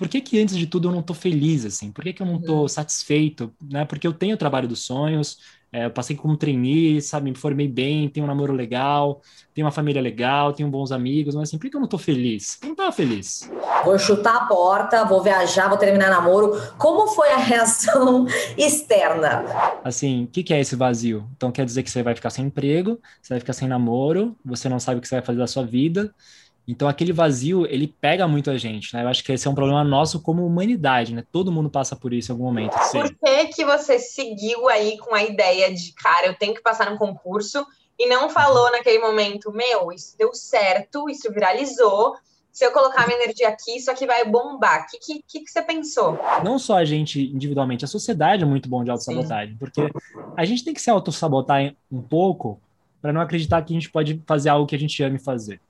por que que antes de tudo eu não tô feliz, assim? Por que que eu não tô uhum. satisfeito, né? Porque eu tenho o trabalho dos sonhos, é, eu passei como trainee, sabe, me formei bem, tenho um namoro legal, tenho uma família legal, tenho bons amigos, mas assim, por que eu não tô feliz? Eu não tava feliz. Vou chutar a porta, vou viajar, vou terminar namoro. Como foi a reação externa? Assim, o que, que é esse vazio? Então quer dizer que você vai ficar sem emprego, você vai ficar sem namoro, você não sabe o que você vai fazer da sua vida, então aquele vazio, ele pega muito a gente, né? Eu acho que esse é um problema nosso como humanidade, né? Todo mundo passa por isso em algum momento. Sim. Por que que você seguiu aí com a ideia de, cara, eu tenho que passar no concurso e não falou naquele momento, meu, isso deu certo, isso viralizou, se eu colocar minha energia aqui, isso aqui vai bombar. O que, que, que, você pensou? Não só a gente individualmente, a sociedade é muito bom de autossabotagem, porque a gente tem que se autossabotar um pouco para não acreditar que a gente pode fazer algo que a gente ame fazer.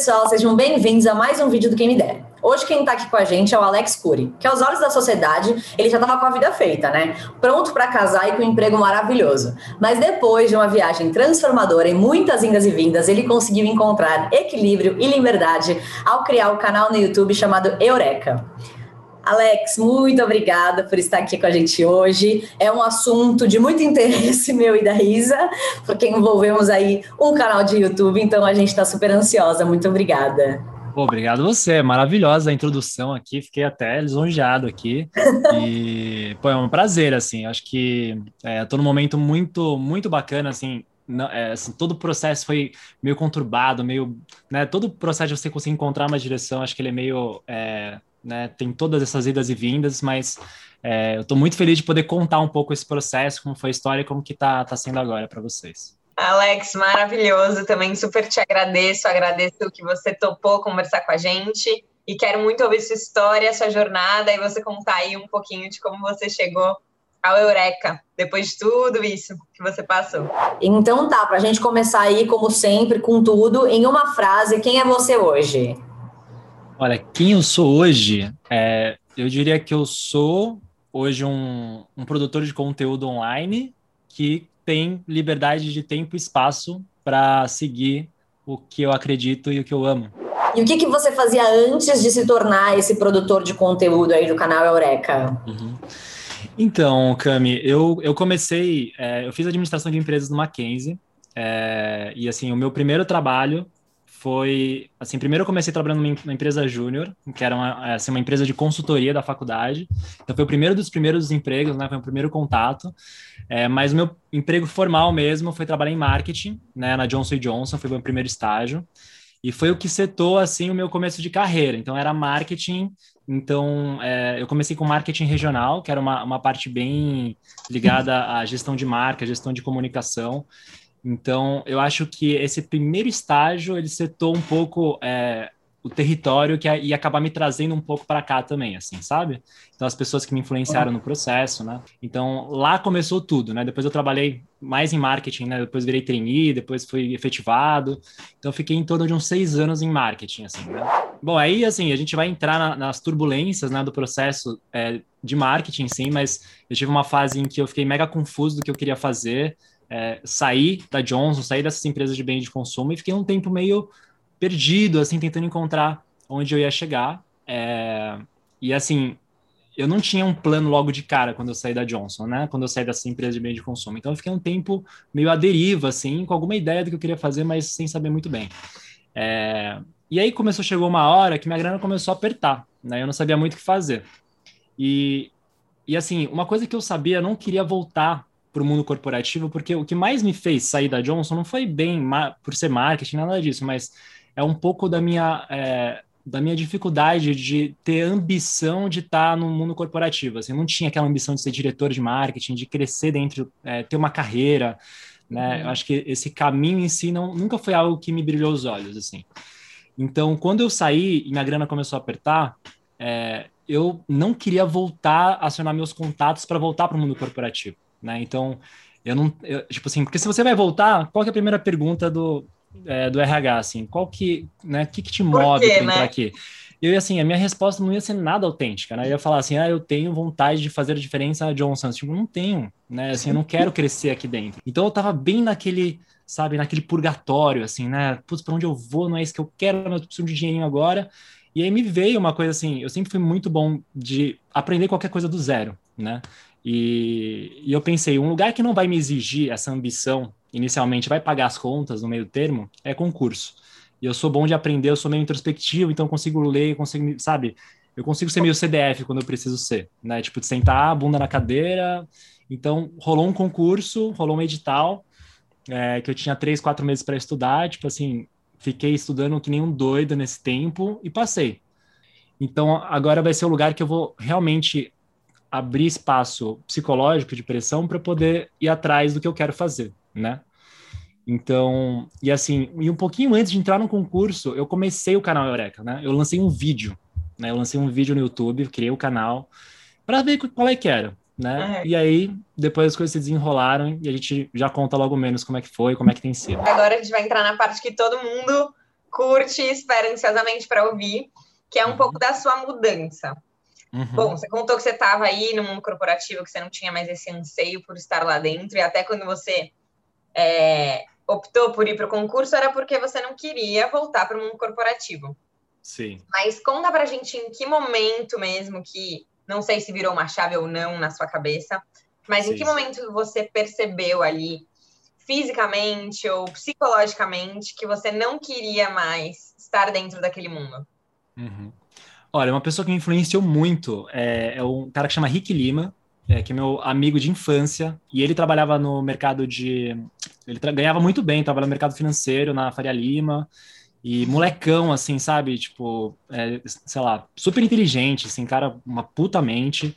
Pessoal, sejam bem-vindos a mais um vídeo do Quem Me Der. Hoje quem está aqui com a gente é o Alex Cury, que aos olhos da sociedade, ele já estava com a vida feita, né? Pronto para casar e com um emprego maravilhoso. Mas depois de uma viagem transformadora e muitas indas e vindas, ele conseguiu encontrar equilíbrio e liberdade ao criar o um canal no YouTube chamado Eureka. Alex, muito obrigada por estar aqui com a gente hoje. É um assunto de muito interesse meu e da Isa, porque envolvemos aí um canal de YouTube, então a gente está super ansiosa. Muito obrigada. Pô, obrigado você, maravilhosa a introdução aqui, fiquei até lisonjeado aqui. E, pô, é um prazer, assim, acho que é, tô num momento muito, muito bacana, assim, não, é, assim, todo o processo foi meio conturbado, meio, né, todo o processo de você conseguir encontrar uma direção, acho que ele é meio, é, né, tem todas essas idas e vindas, mas é, eu tô muito feliz de poder contar um pouco esse processo, como foi a história, como que tá, tá sendo agora para vocês. Alex, maravilhoso. Também super te agradeço. Agradeço que você topou conversar com a gente. E quero muito ouvir sua história, sua jornada, e você contar aí um pouquinho de como você chegou ao Eureka, depois de tudo isso que você passou. Então tá, para a gente começar aí, como sempre, com tudo, em uma frase, quem é você hoje? Olha, quem eu sou hoje, é, eu diria que eu sou hoje um, um produtor de conteúdo online que tem liberdade de tempo e espaço para seguir o que eu acredito e o que eu amo. E o que, que você fazia antes de se tornar esse produtor de conteúdo aí do canal Eureka? Uhum. Então, Cami, eu, eu comecei, é, eu fiz administração de empresas no Mackenzie, é, e assim, o meu primeiro trabalho foi assim primeiro eu comecei trabalhando numa empresa júnior que era uma, assim, uma empresa de consultoria da faculdade. Então foi o primeiro dos primeiros empregos né foi o primeiro contato. É, mas o meu emprego formal mesmo foi trabalhar em marketing né na Johnson Johnson foi meu primeiro estágio. E foi o que setou assim o meu começo de carreira. Então era marketing então é, eu comecei com marketing regional que era uma, uma parte bem ligada à gestão de marca gestão de comunicação então, eu acho que esse primeiro estágio ele setou um pouco é, o território que ia acabar me trazendo um pouco para cá também, assim, sabe? Então, as pessoas que me influenciaram no processo, né? Então, lá começou tudo, né? Depois eu trabalhei mais em marketing, né? Depois virei trainee, depois fui efetivado. Então, fiquei em torno de uns seis anos em marketing, assim, né? Bom, aí, assim, a gente vai entrar na, nas turbulências, né, do processo é, de marketing, sim, mas eu tive uma fase em que eu fiquei mega confuso do que eu queria fazer, é, saí da Johnson, saí dessas empresas de bens de consumo e fiquei um tempo meio perdido, assim, tentando encontrar onde eu ia chegar. É, e assim, eu não tinha um plano logo de cara quando eu saí da Johnson, né? Quando eu saí dessa empresa de bens de consumo. Então eu fiquei um tempo meio à deriva, assim, com alguma ideia do que eu queria fazer, mas sem saber muito bem. É, e aí começou, chegou uma hora que minha grana começou a apertar, né? Eu não sabia muito o que fazer. E, e assim, uma coisa que eu sabia, eu não queria voltar para o mundo corporativo, porque o que mais me fez sair da Johnson não foi bem por ser marketing, nada disso, mas é um pouco da minha, é, da minha dificuldade de ter ambição de estar no mundo corporativo. Assim, eu não tinha aquela ambição de ser diretor de marketing, de crescer dentro, é, ter uma carreira. Né? Uhum. Eu acho que esse caminho em si não, nunca foi algo que me brilhou os olhos. assim. Então, quando eu saí e minha grana começou a apertar, é, eu não queria voltar a acionar meus contatos para voltar para o mundo corporativo. Né? Então, Eu não, eu, tipo assim, porque se você vai voltar, qual é a primeira pergunta do, é, do RH, assim? Qual que, né, que que te move para entrar né? aqui? Eu, assim, a minha resposta não ia ser nada autêntica, né? Eu ia falar assim, ah, eu tenho vontade de fazer a diferença na Johnson. Tipo, não tenho, né? Assim, eu não quero crescer aqui dentro. Então, eu tava bem naquele, sabe, naquele purgatório, assim, né? Putz, pra onde eu vou? Não é isso que eu quero, eu preciso de dinheirinho agora. E aí me veio uma coisa assim, eu sempre fui muito bom de aprender qualquer coisa do zero, né? E, e eu pensei, um lugar que não vai me exigir essa ambição, inicialmente vai pagar as contas no meio termo, é concurso. E eu sou bom de aprender, eu sou meio introspectivo, então consigo ler, consigo, sabe? Eu consigo ser meio CDF quando eu preciso ser, né? Tipo, de sentar a bunda na cadeira. Então, rolou um concurso, rolou um edital, é, que eu tinha três, quatro meses para estudar. Tipo assim, fiquei estudando que nem um doido nesse tempo e passei. Então, agora vai ser o lugar que eu vou realmente abrir espaço psicológico de pressão para poder ir atrás do que eu quero fazer, né? Então, e assim, e um pouquinho antes de entrar no concurso, eu comecei o canal Eureka, né? Eu lancei um vídeo, né? Eu lancei um vídeo no YouTube, criei o canal para ver qual é que era, né? É. E aí, depois as coisas se desenrolaram e a gente já conta logo menos como é que foi, como é que tem sido. Agora a gente vai entrar na parte que todo mundo curte e espera ansiosamente para ouvir, que é um uhum. pouco da sua mudança. Uhum. Bom, você contou que você estava aí no mundo corporativo, que você não tinha mais esse anseio por estar lá dentro, e até quando você é, optou por ir para o concurso era porque você não queria voltar para o mundo corporativo. Sim. Mas conta para a gente em que momento mesmo que, não sei se virou uma chave ou não na sua cabeça, mas Sim. em que momento você percebeu ali, fisicamente ou psicologicamente, que você não queria mais estar dentro daquele mundo? Uhum. Olha, uma pessoa que me influenciou muito é, é um cara que chama Rick Lima, é, que é meu amigo de infância, e ele trabalhava no mercado de. Ele ganhava muito bem, trabalhava no mercado financeiro, na Faria Lima, e molecão, assim, sabe? Tipo, é, sei lá, super inteligente, assim, cara, uma puta mente.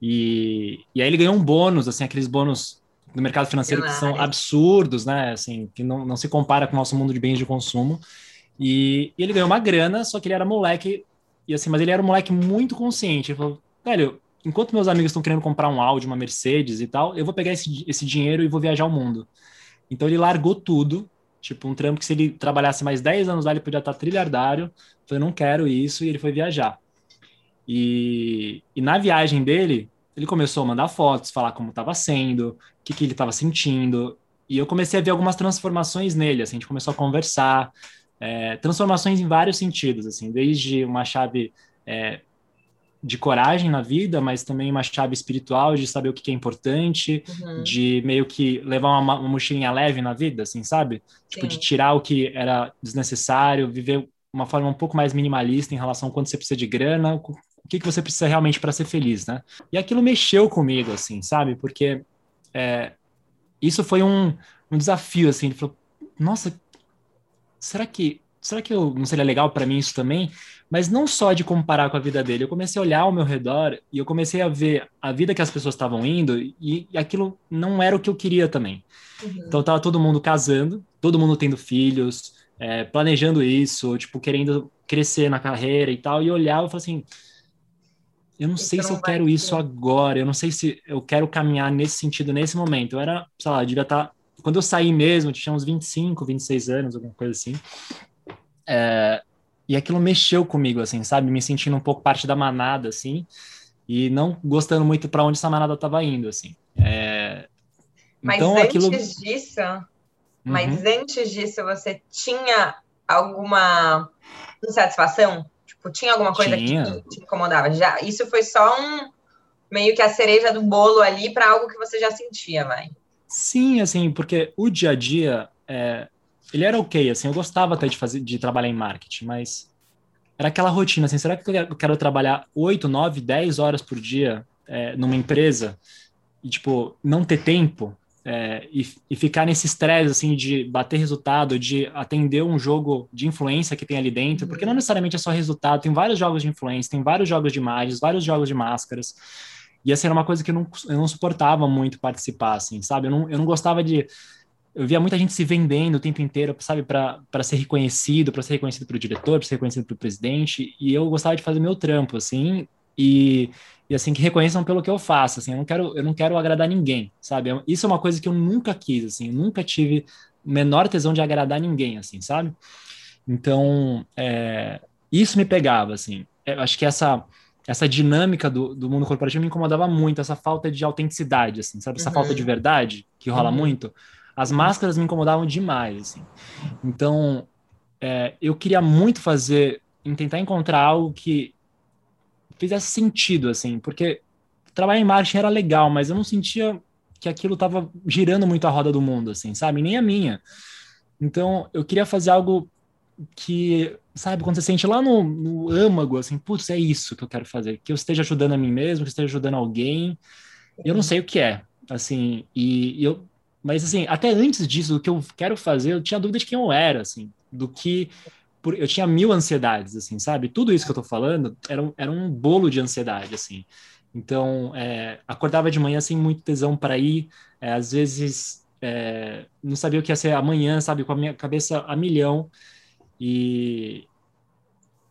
E, e aí ele ganhou um bônus, assim, aqueles bônus do mercado financeiro que são absurdos, né? Assim, que não, não se compara com o nosso mundo de bens de consumo. E, e ele ganhou uma grana, só que ele era moleque, e assim, mas ele era um moleque muito consciente. Ele falou, velho, enquanto meus amigos estão querendo comprar um Audi, uma Mercedes e tal, eu vou pegar esse, esse dinheiro e vou viajar o mundo. Então ele largou tudo, tipo um trampo que se ele trabalhasse mais 10 anos lá, ele podia estar trilhardário. Eu não quero isso, e ele foi viajar. E, e na viagem dele, ele começou a mandar fotos, falar como estava sendo, o que, que ele estava sentindo. E eu comecei a ver algumas transformações nele, assim, a gente começou a conversar, é, transformações em vários sentidos, assim, desde uma chave é, de coragem na vida, mas também uma chave espiritual de saber o que é importante, uhum. de meio que levar uma, uma, mochilinha leve na vida, assim, sabe? Sim. Tipo, de tirar o que era desnecessário, viver uma forma um pouco mais minimalista em relação a quanto você precisa de grana, o que, que você precisa realmente para ser feliz, né? E aquilo mexeu comigo, assim, sabe? Porque é, isso foi um, um desafio, assim, ele falou, nossa, será que será que eu, não seria legal para mim isso também? Mas não só de comparar com a vida dele, eu comecei a olhar ao meu redor e eu comecei a ver a vida que as pessoas estavam indo e, e aquilo não era o que eu queria também. Uhum. Então tava todo mundo casando, todo mundo tendo filhos, é, planejando isso, tipo, querendo crescer na carreira e tal, e olhar e falar assim, eu não sei se eu quero isso agora, eu não sei se eu quero caminhar nesse sentido nesse momento. Eu era, sei lá, devia estar. Quando eu saí mesmo, eu tinha uns 25, 26 anos, alguma coisa assim. É, e aquilo mexeu comigo, assim, sabe? Me sentindo um pouco parte da manada, assim, e não gostando muito para onde essa manada estava indo, assim. É, mas então, antes aquilo... disso, uhum. mas antes disso, você tinha alguma insatisfação? Tipo, tinha alguma coisa tinha. que te incomodava? Já, isso foi só um meio que a cereja do bolo ali para algo que você já sentia, vai? Sim, assim, porque o dia a dia, é, ele era ok, assim, eu gostava até de fazer, de trabalhar em marketing, mas era aquela rotina, assim, será que eu quero trabalhar 8, 9, 10 horas por dia é, numa empresa e, tipo, não ter tempo é, e, e, ficar nesse estresse, assim, de bater resultado, de atender um jogo de influência que tem ali dentro, porque não necessariamente é só resultado, tem vários jogos de influência, tem vários jogos de imagens, vários jogos de máscaras, e essa era uma coisa que eu não, eu não suportava muito participar, assim, sabe? Eu não, eu não gostava de eu via muita gente se vendendo o tempo inteiro, sabe, para ser reconhecido, para ser reconhecido pelo diretor, para ser reconhecido pelo presidente, e eu gostava de fazer meu trampo, assim, e e assim que reconheçam pelo que eu faço, assim, eu não quero eu não quero agradar ninguém, sabe? Isso é uma coisa que eu nunca quis, assim, eu nunca tive menor tesão de agradar ninguém, assim, sabe? Então, é, isso me pegava, assim. Eu acho que essa essa dinâmica do, do mundo corporativo me incomodava muito, essa falta de autenticidade, assim, sabe? Essa uhum. falta de verdade que rola uhum. muito. As máscaras me incomodavam demais, assim. Então, é, eu queria muito fazer, em tentar encontrar algo que fizesse sentido, assim, porque trabalhar em marketing era legal, mas eu não sentia que aquilo estava girando muito a roda do mundo, assim, sabe? Nem a minha. Então, eu queria fazer algo que, sabe, quando você sente lá no, no âmago, assim, putz, é isso que eu quero fazer, que eu esteja ajudando a mim mesmo, que eu esteja ajudando alguém, eu não sei o que é, assim, e, e eu, mas assim, até antes disso, do que eu quero fazer, eu tinha dúvida de quem eu era, assim, do que, por, eu tinha mil ansiedades, assim, sabe, tudo isso que eu tô falando era, era um bolo de ansiedade, assim, então, é, acordava de manhã sem muito tesão para ir, é, às vezes é, não sabia o que ia ser amanhã, sabe, com a minha cabeça a milhão, e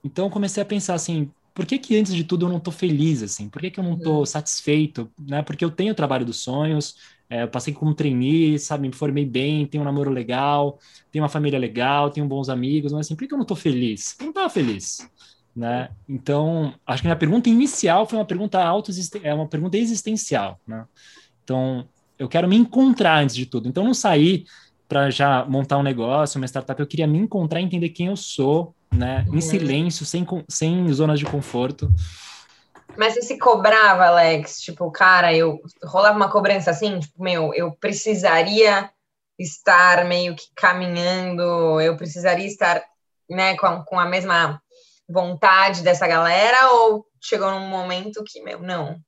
então comecei a pensar assim, por que que antes de tudo eu não estou feliz assim? Por que que eu não estou uhum. satisfeito, né? Porque eu tenho o trabalho dos sonhos, é, eu passei como trainee, sabe, me formei bem, tenho um namoro legal, tenho uma família legal, tenho bons amigos, mas assim, por que eu não estou feliz? Eu não estava feliz, né? Então, acho que minha pergunta inicial foi uma pergunta auto é uma pergunta existencial, né? Então, eu quero me encontrar antes de tudo. Então, não sair para já montar um negócio, uma startup, eu queria me encontrar, entender quem eu sou, né? Uhum. Em silêncio, sem, sem zonas de conforto. Mas você se cobrava, Alex? Tipo, cara, eu rolava uma cobrança assim, tipo, meu, eu precisaria estar meio que caminhando, eu precisaria estar, né, com, com a mesma vontade dessa galera, ou chegou num momento que, meu, não,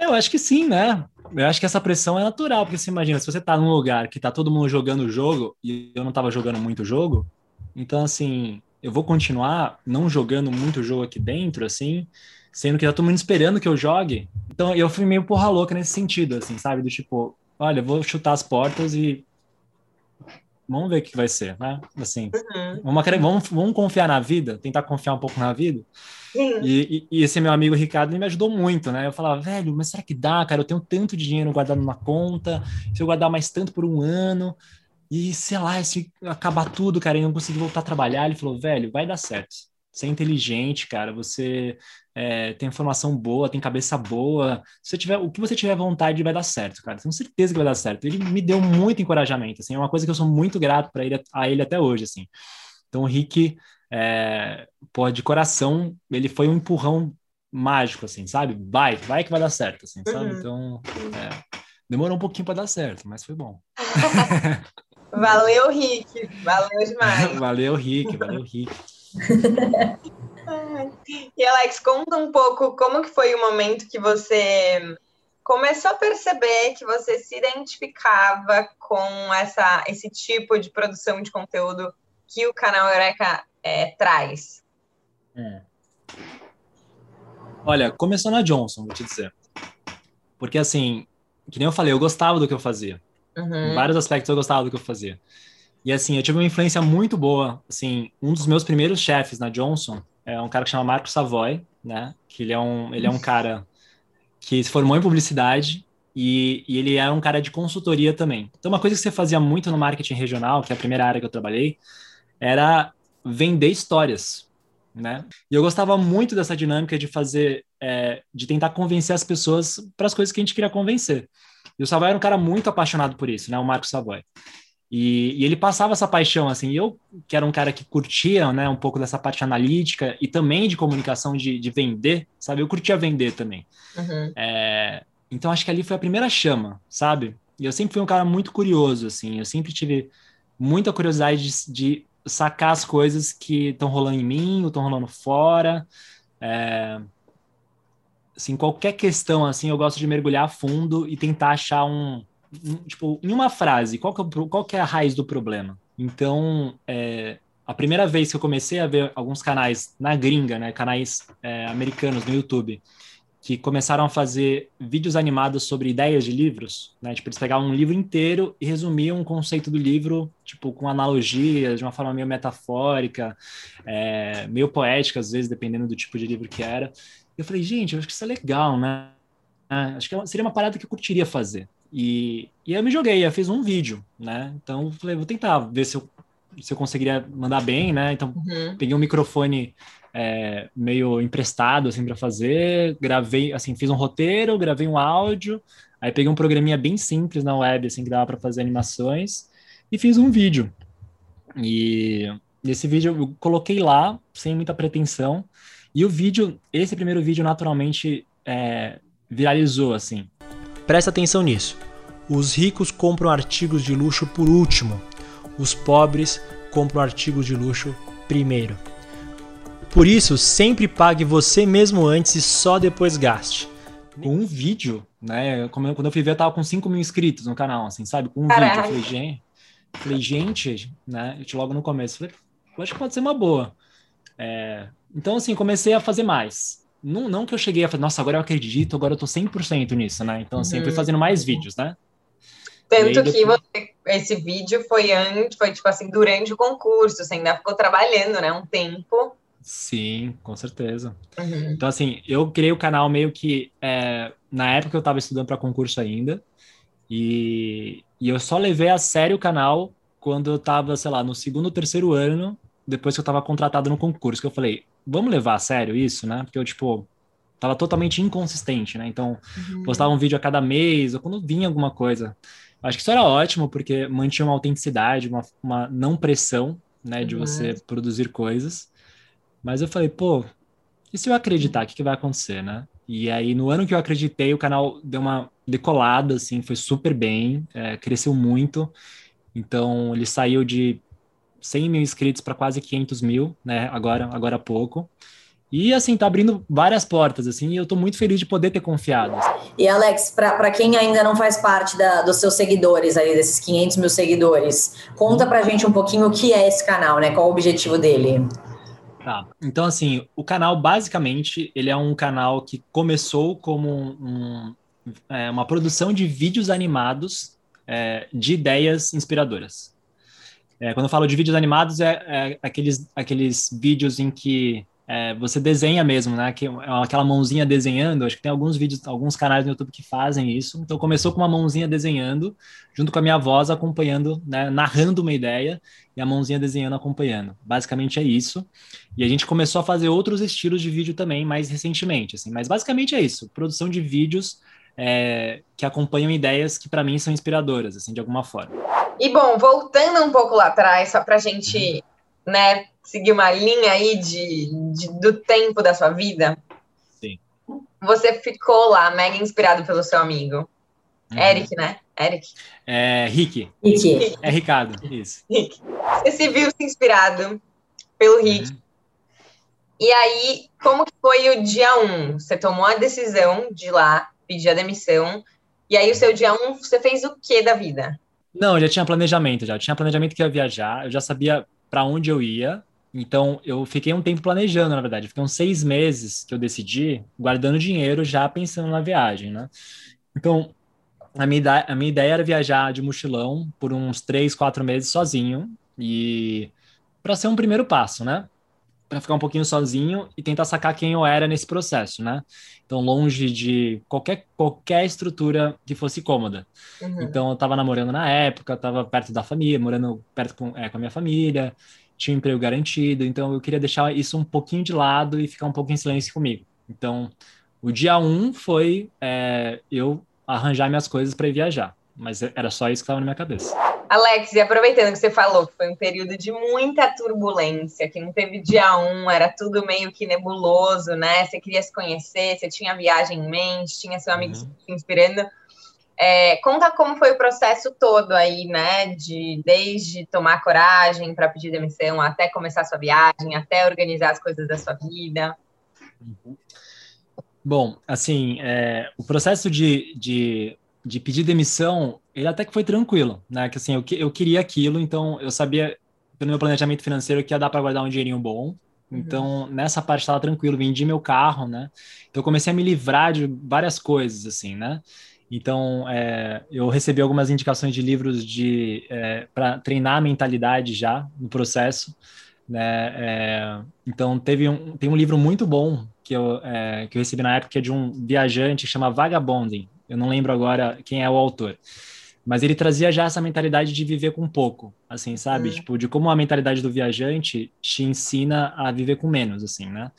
eu acho que sim, né? Eu acho que essa pressão é natural, porque você imagina, se você tá num lugar que tá todo mundo jogando o jogo e eu não tava jogando muito jogo, então assim, eu vou continuar não jogando muito jogo aqui dentro, assim, sendo que tá todo mundo esperando que eu jogue. Então eu fui meio porra louca nesse sentido, assim, sabe? Do tipo, olha, eu vou chutar as portas e vamos ver o que vai ser, né? Assim, uhum. vamos, vamos, vamos confiar na vida, tentar confiar um pouco na vida. E, e, e, esse meu amigo Ricardo me ajudou muito, né? Eu falava, velho, mas será que dá, cara? Eu tenho tanto dinheiro guardado numa conta, se eu guardar mais tanto por um ano, e sei lá, se acabar tudo, cara, e não conseguir voltar a trabalhar, ele falou, velho, vai dar certo. Você é inteligente, cara, você é, tem informação boa, tem cabeça boa. Se você tiver, o que você tiver vontade vai dar certo, cara. Tenho certeza que vai dar certo. Ele me deu muito encorajamento, assim, é uma coisa que eu sou muito grato para ele a ele até hoje, assim. Então, o Rick é, pô, de coração, ele foi um empurrão mágico, assim, sabe? Vai, vai que vai dar certo, assim, sabe? Uhum. Então, é, demorou um pouquinho para dar certo, mas foi bom. valeu, Rick, valeu demais. valeu, Rick, valeu, Rick. e Alex, conta um pouco como que foi o momento que você começou a perceber que você se identificava com essa, esse tipo de produção de conteúdo que o canal Eureka é, traz? É. Olha, começou na Johnson, vou te dizer. Porque, assim, que nem eu falei, eu gostava do que eu fazia. Uhum. Em vários aspectos eu gostava do que eu fazia. E, assim, eu tive uma influência muito boa. Assim, um dos meus primeiros chefes na Johnson é um cara que chama Marco Savoy, né? Que ele é um, ele é um cara que se formou em publicidade e, e, ele é um cara de consultoria também. Então, uma coisa que você fazia muito no marketing regional, que é a primeira área que eu trabalhei, era vender histórias, né? E eu gostava muito dessa dinâmica de fazer, é, de tentar convencer as pessoas para as coisas que a gente queria convencer. E o Savoy era um cara muito apaixonado por isso, né? O Marco Savoy. E, e, ele passava essa paixão, assim, eu, que era um cara que curtia, né, um pouco dessa parte analítica e também de comunicação, de, de vender, sabe? Eu curtia vender também. Uhum. É, então, acho que ali foi a primeira chama, sabe? E eu sempre fui um cara muito curioso, assim, eu sempre tive muita curiosidade de, de sacar as coisas que estão rolando em mim ou estão rolando fora. É, assim, qualquer questão, assim, eu gosto de mergulhar a fundo e tentar achar um tipo, em uma frase, qual que, é, qual que é a raiz do problema? Então, é, a primeira vez que eu comecei a ver alguns canais na gringa, né, canais é, americanos no YouTube, que começaram a fazer vídeos animados sobre ideias de livros, né? Tipo, eles pegavam um livro inteiro e resumiam um conceito do livro, tipo, com analogias, de uma forma meio metafórica, é, meio poética, às vezes, dependendo do tipo de livro que era. Eu falei, gente, eu acho que isso é legal, né? Acho que é seria uma parada que eu curtiria fazer. E, e eu me joguei, eu fiz um vídeo, né? Então, falei, vou tentar ver se eu, se eu conseguiria mandar bem, né? Então, uhum. peguei um microfone é, meio emprestado, assim, para fazer, gravei, assim, fiz um roteiro, gravei um áudio, aí peguei um programinha bem simples na web, assim, que dava para fazer animações, e fiz um vídeo. E esse vídeo eu coloquei lá, sem muita pretensão, e o vídeo, esse primeiro vídeo, naturalmente, é, viralizou, assim. Presta atenção nisso. Os ricos compram artigos de luxo por último, os pobres compram artigos de luxo primeiro. Por isso, sempre pague você mesmo antes e só depois gaste. Com um vídeo, né? Quando eu fui ver, eu tava com 5 mil inscritos no canal, assim, sabe? Com um Caraca. vídeo. Eu falei, gente, falei, gente, né? Eu logo no começo, falei, eu acho que pode ser uma boa. É, então, assim, comecei a fazer mais. Não, não que eu cheguei a falar, nossa, agora eu acredito, agora eu tô 100% nisso, né? Então, assim, uhum. fui fazendo mais vídeos, né? Tanto que você, esse vídeo foi antes, foi tipo assim, durante o concurso, você ainda ficou trabalhando, né? Um tempo. Sim, com certeza. Uhum. Então, assim, eu criei o canal meio que é, na época eu estava estudando para concurso ainda, e, e eu só levei a sério o canal quando eu estava, sei lá, no segundo, terceiro ano, depois que eu estava contratado no concurso, que eu falei, vamos levar a sério isso, né? Porque eu, tipo, tava totalmente inconsistente, né? Então, uhum. postava um vídeo a cada mês, ou quando vinha alguma coisa. Acho que isso era ótimo, porque mantinha uma autenticidade, uma, uma não pressão, né, de uhum. você produzir coisas. Mas eu falei, pô, e se eu acreditar, o que, que vai acontecer, né? E aí, no ano que eu acreditei, o canal deu uma decolada, assim, foi super bem, é, cresceu muito. Então, ele saiu de 100 mil inscritos para quase 500 mil, né? Agora, agora há pouco. E, assim, tá abrindo várias portas, assim, e eu tô muito feliz de poder ter confiado. E, Alex, para quem ainda não faz parte da, dos seus seguidores aí, desses 500 mil seguidores, conta pra gente um pouquinho o que é esse canal, né? Qual o objetivo dele? Tá, então, assim, o canal, basicamente, ele é um canal que começou como um, um, é, uma produção de vídeos animados é, de ideias inspiradoras. É, quando eu falo de vídeos animados, é, é, aqueles, aqueles vídeos em que é, você desenha mesmo, né? Que, é aquela mãozinha desenhando. Acho que tem alguns vídeos, alguns canais no YouTube que fazem isso. Então começou com uma mãozinha desenhando, junto com a minha voz acompanhando, né, narrando uma ideia e a mãozinha desenhando acompanhando. Basicamente é isso. E a gente começou a fazer outros estilos de vídeo também mais recentemente, assim. Mas basicamente é isso. Produção de vídeos é, que acompanham ideias que para mim são inspiradoras, assim, de alguma forma. E bom, voltando um pouco lá atrás, só para a gente, uhum. né, seguir uma linha aí de, de, do tempo da sua vida. Sim. Você ficou lá mega inspirado pelo seu amigo. Uhum. Eric, né? Eric. É, Rick. Rick. É Ricardo, isso. Rick. Você se viu se inspirado pelo Rick. Uhum. E aí, como que foi o dia 1? Um? Você tomou a decisão de ir lá, pedir a demissão. E aí, o seu dia 1, um, você fez o que da vida? Não, eu já tinha planejamento, já. Eu tinha planejamento que ia viajar, eu já sabia para onde eu ia. Então, eu fiquei um tempo planejando, na verdade. Fiquei uns seis meses que eu decidi, guardando dinheiro, já pensando na viagem, né? Então, a minha, ideia, a minha ideia era viajar de mochilão por uns três, quatro meses sozinho. E para ser um primeiro passo, né? Para ficar um pouquinho sozinho e tentar sacar quem eu era nesse processo, né? Então, longe de qualquer, qualquer estrutura que fosse cômoda. Uhum. Então, eu estava namorando na época, estava perto da família, morando perto com, é, com a minha família, tinha um emprego garantido, então eu queria deixar isso um pouquinho de lado e ficar um pouco em silêncio comigo. Então, o dia um foi é, eu arranjar minhas coisas para ir viajar, mas era só isso que estava na minha cabeça. Alex, e aproveitando que você falou que foi um período de muita turbulência, que não teve dia um, era tudo meio que nebuloso, né? Você queria se conhecer, você tinha viagem em mente, tinha seu amigo uhum. se inspirando. É, conta como foi o processo todo aí, né? De desde tomar coragem para pedir demissão, até começar a sua viagem, até organizar as coisas da sua vida. Uhum. Bom, assim, é, o processo de, de de pedir demissão, ele até que foi tranquilo, né? Que assim, eu, eu queria aquilo, então eu sabia pelo meu planejamento financeiro que ia dar para guardar um dinheirinho bom. Uhum. Então, uhum. nessa parte estava tranquilo, vendi meu carro, né? Então, eu comecei a me livrar de várias coisas, assim, né? Então, é, eu recebi algumas indicações de livros de é, para treinar a mentalidade já no processo, né? É, então, teve um, tem um livro muito bom que eu, é, que eu recebi na época, que é de um viajante que chama Vagabonding. Eu não lembro agora quem é o autor. Mas ele trazia já essa mentalidade de viver com pouco, assim, sabe? Uhum. Tipo, de como a mentalidade do viajante te ensina a viver com menos, assim, né?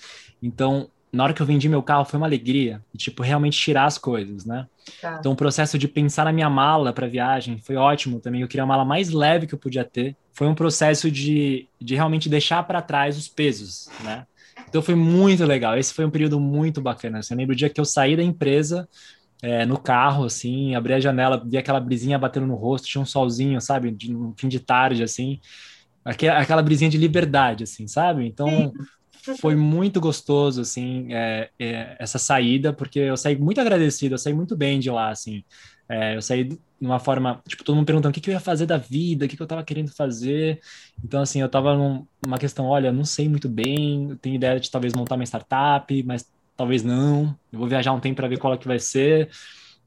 Então, na hora que eu vendi meu carro foi uma alegria, tipo, realmente tirar as coisas, né? Tá. Então, o processo de pensar na minha mala para viagem foi ótimo também. Eu queria a mala mais leve que eu podia ter. Foi um processo de, de realmente deixar para trás os pesos, né? Então, foi muito legal. Esse foi um período muito bacana. Assim, eu lembro o dia que eu saí da empresa, é, no carro, assim, abri a janela, vi aquela brisinha batendo no rosto, tinha um solzinho, sabe, de, no fim de tarde, assim, aquela, aquela brisinha de liberdade, assim, sabe? Então, foi muito gostoso, assim, é, é, essa saída, porque eu saí muito agradecido, eu saí muito bem de lá, assim. É, eu saí de uma forma, tipo, todo mundo perguntando o que, que eu ia fazer da vida, o que, que eu tava querendo fazer. Então, assim, eu tava numa questão, olha, não sei muito bem, tenho ideia de talvez montar uma startup, mas talvez não. Eu vou viajar um tempo para ver qual é que vai ser.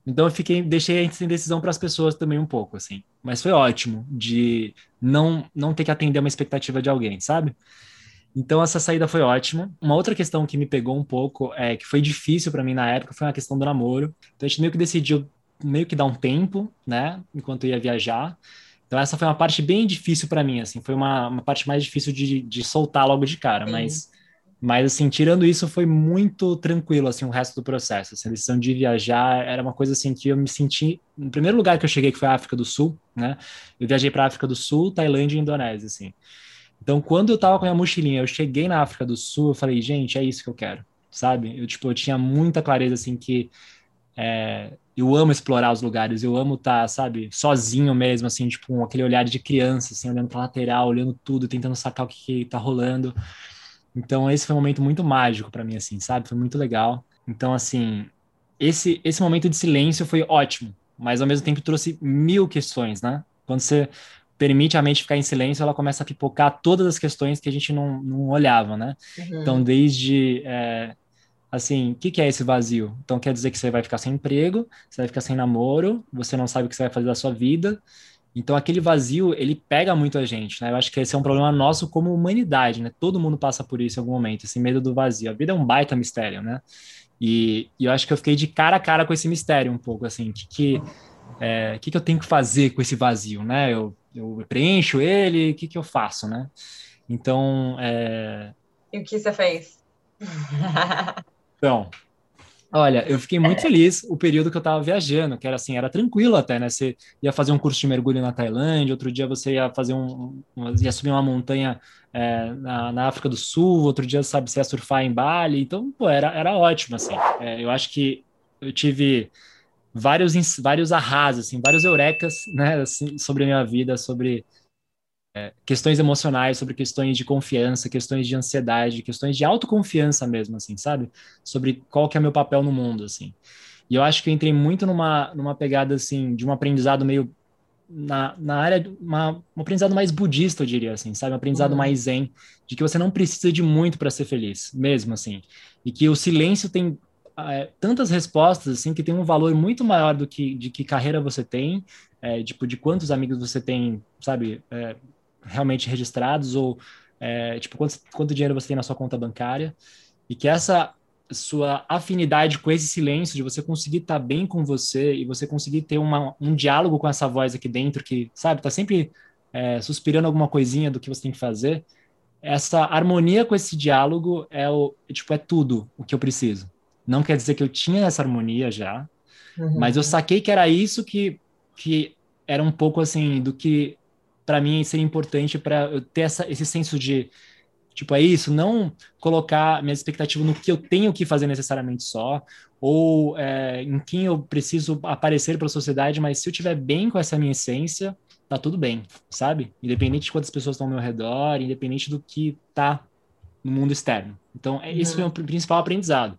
Então eu fiquei, deixei essa indecisão para as pessoas também um pouco, assim. Mas foi ótimo de não não ter que atender uma expectativa de alguém, sabe? Então essa saída foi ótima. Uma outra questão que me pegou um pouco, é que foi difícil para mim na época, foi a questão do namoro. Então a gente meio que decidiu meio que dar um tempo, né, enquanto eu ia viajar. Então essa foi uma parte bem difícil para mim, assim, foi uma, uma parte mais difícil de, de soltar logo de cara, Sim. mas mas, assim, tirando isso, foi muito tranquilo, assim, o resto do processo. Assim, a decisão de viajar era uma coisa, assim, que eu me senti... No primeiro lugar que eu cheguei, que foi a África do Sul, né? Eu viajei para a África do Sul, Tailândia e Indonésia, assim. Então, quando eu tava com a minha mochilinha, eu cheguei na África do Sul, eu falei, gente, é isso que eu quero, sabe? Eu, tipo, eu tinha muita clareza, assim, que é, eu amo explorar os lugares, eu amo estar, tá, sabe, sozinho mesmo, assim, tipo, aquele olhar de criança, assim, olhando para lateral, olhando tudo, tentando sacar o que, que tá rolando. Então esse foi um momento muito mágico para mim, assim, sabe? Foi muito legal. Então, assim, esse, esse momento de silêncio foi ótimo, mas ao mesmo tempo trouxe mil questões, né? Quando você permite a mente ficar em silêncio, ela começa a pipocar todas as questões que a gente não, não olhava, né? Uhum. Então, desde, é, assim, o que, que é esse vazio? Então, quer dizer que você vai ficar sem emprego, você vai ficar sem namoro, você não sabe o que você vai fazer da sua vida, então aquele vazio, ele pega muito a gente, né? Eu acho que esse é um problema nosso como humanidade, né? Todo mundo passa por isso em algum momento, esse medo do vazio. A vida é um baita mistério, né? E, e eu acho que eu fiquei de cara a cara com esse mistério um pouco, assim, que que, é, que, que eu tenho que fazer com esse vazio, né? Eu, eu preencho ele, o que que eu faço, né? Então, é... E o que você fez? então, Olha, eu fiquei muito feliz o período que eu estava viajando, que era assim, era tranquilo até, né? Você ia fazer um curso de mergulho na Tailândia, outro dia você ia fazer um, um ia subir uma montanha é, na, na, África do Sul, outro dia, sabe, você ia surfar em Bali, então, pô, era, era ótimo, assim. É, eu acho que eu tive vários, vários arrasos, assim, vários eurecas, né, assim, sobre a minha vida, sobre é, questões emocionais, sobre questões de confiança, questões de ansiedade, questões de autoconfiança mesmo, assim, sabe? Sobre qual que é meu papel no mundo, assim. E eu acho que eu entrei muito numa, numa pegada, assim, de um aprendizado meio na, na área, uma, um aprendizado mais budista, eu diria, assim, sabe? Um aprendizado uhum. mais zen, de que você não precisa de muito para ser feliz, mesmo, assim. E que o silêncio tem é, tantas respostas, assim, que tem um valor muito maior do que de que carreira você tem, é, tipo, de quantos amigos você tem, sabe? É, realmente registrados ou é, tipo quanto, quanto dinheiro você tem na sua conta bancária e que essa sua afinidade com esse silêncio de você conseguir estar tá bem com você e você conseguir ter uma, um diálogo com essa voz aqui dentro que sabe tá sempre é, suspirando alguma coisinha do que você tem que fazer essa harmonia com esse diálogo é o tipo é tudo o que eu preciso não quer dizer que eu tinha essa harmonia já uhum. mas eu saquei que era isso que que era um pouco assim do que para mim seria importante para eu ter essa, esse senso de tipo é isso, não colocar minha expectativa no que eu tenho que fazer necessariamente só ou é, em quem eu preciso aparecer para a sociedade, mas se eu estiver bem com essa minha essência, tá tudo bem, sabe? Independente de quantas pessoas estão ao meu redor, independente do que tá no mundo externo. Então, é, esse foi o principal aprendizado.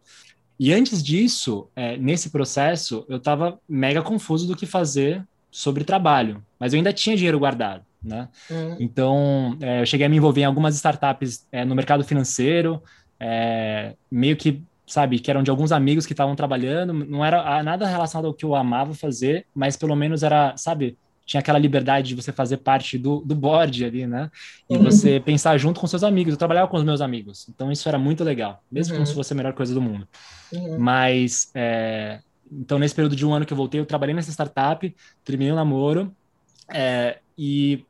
E antes disso, é, nesse processo, eu estava mega confuso do que fazer sobre trabalho, mas eu ainda tinha dinheiro guardado né? Uhum. Então, é, eu cheguei a me envolver em algumas startups é, no mercado financeiro, é, meio que, sabe, que eram de alguns amigos que estavam trabalhando, não era nada relacionado ao que eu amava fazer, mas pelo menos era, sabe, tinha aquela liberdade de você fazer parte do, do board ali, né? E uhum. você pensar junto com seus amigos. Eu trabalhava com os meus amigos, então isso era muito legal, mesmo uhum. como se fosse a melhor coisa do mundo. Uhum. Mas, é, então, nesse período de um ano que eu voltei, eu trabalhei nessa startup, terminei o namoro, é, e,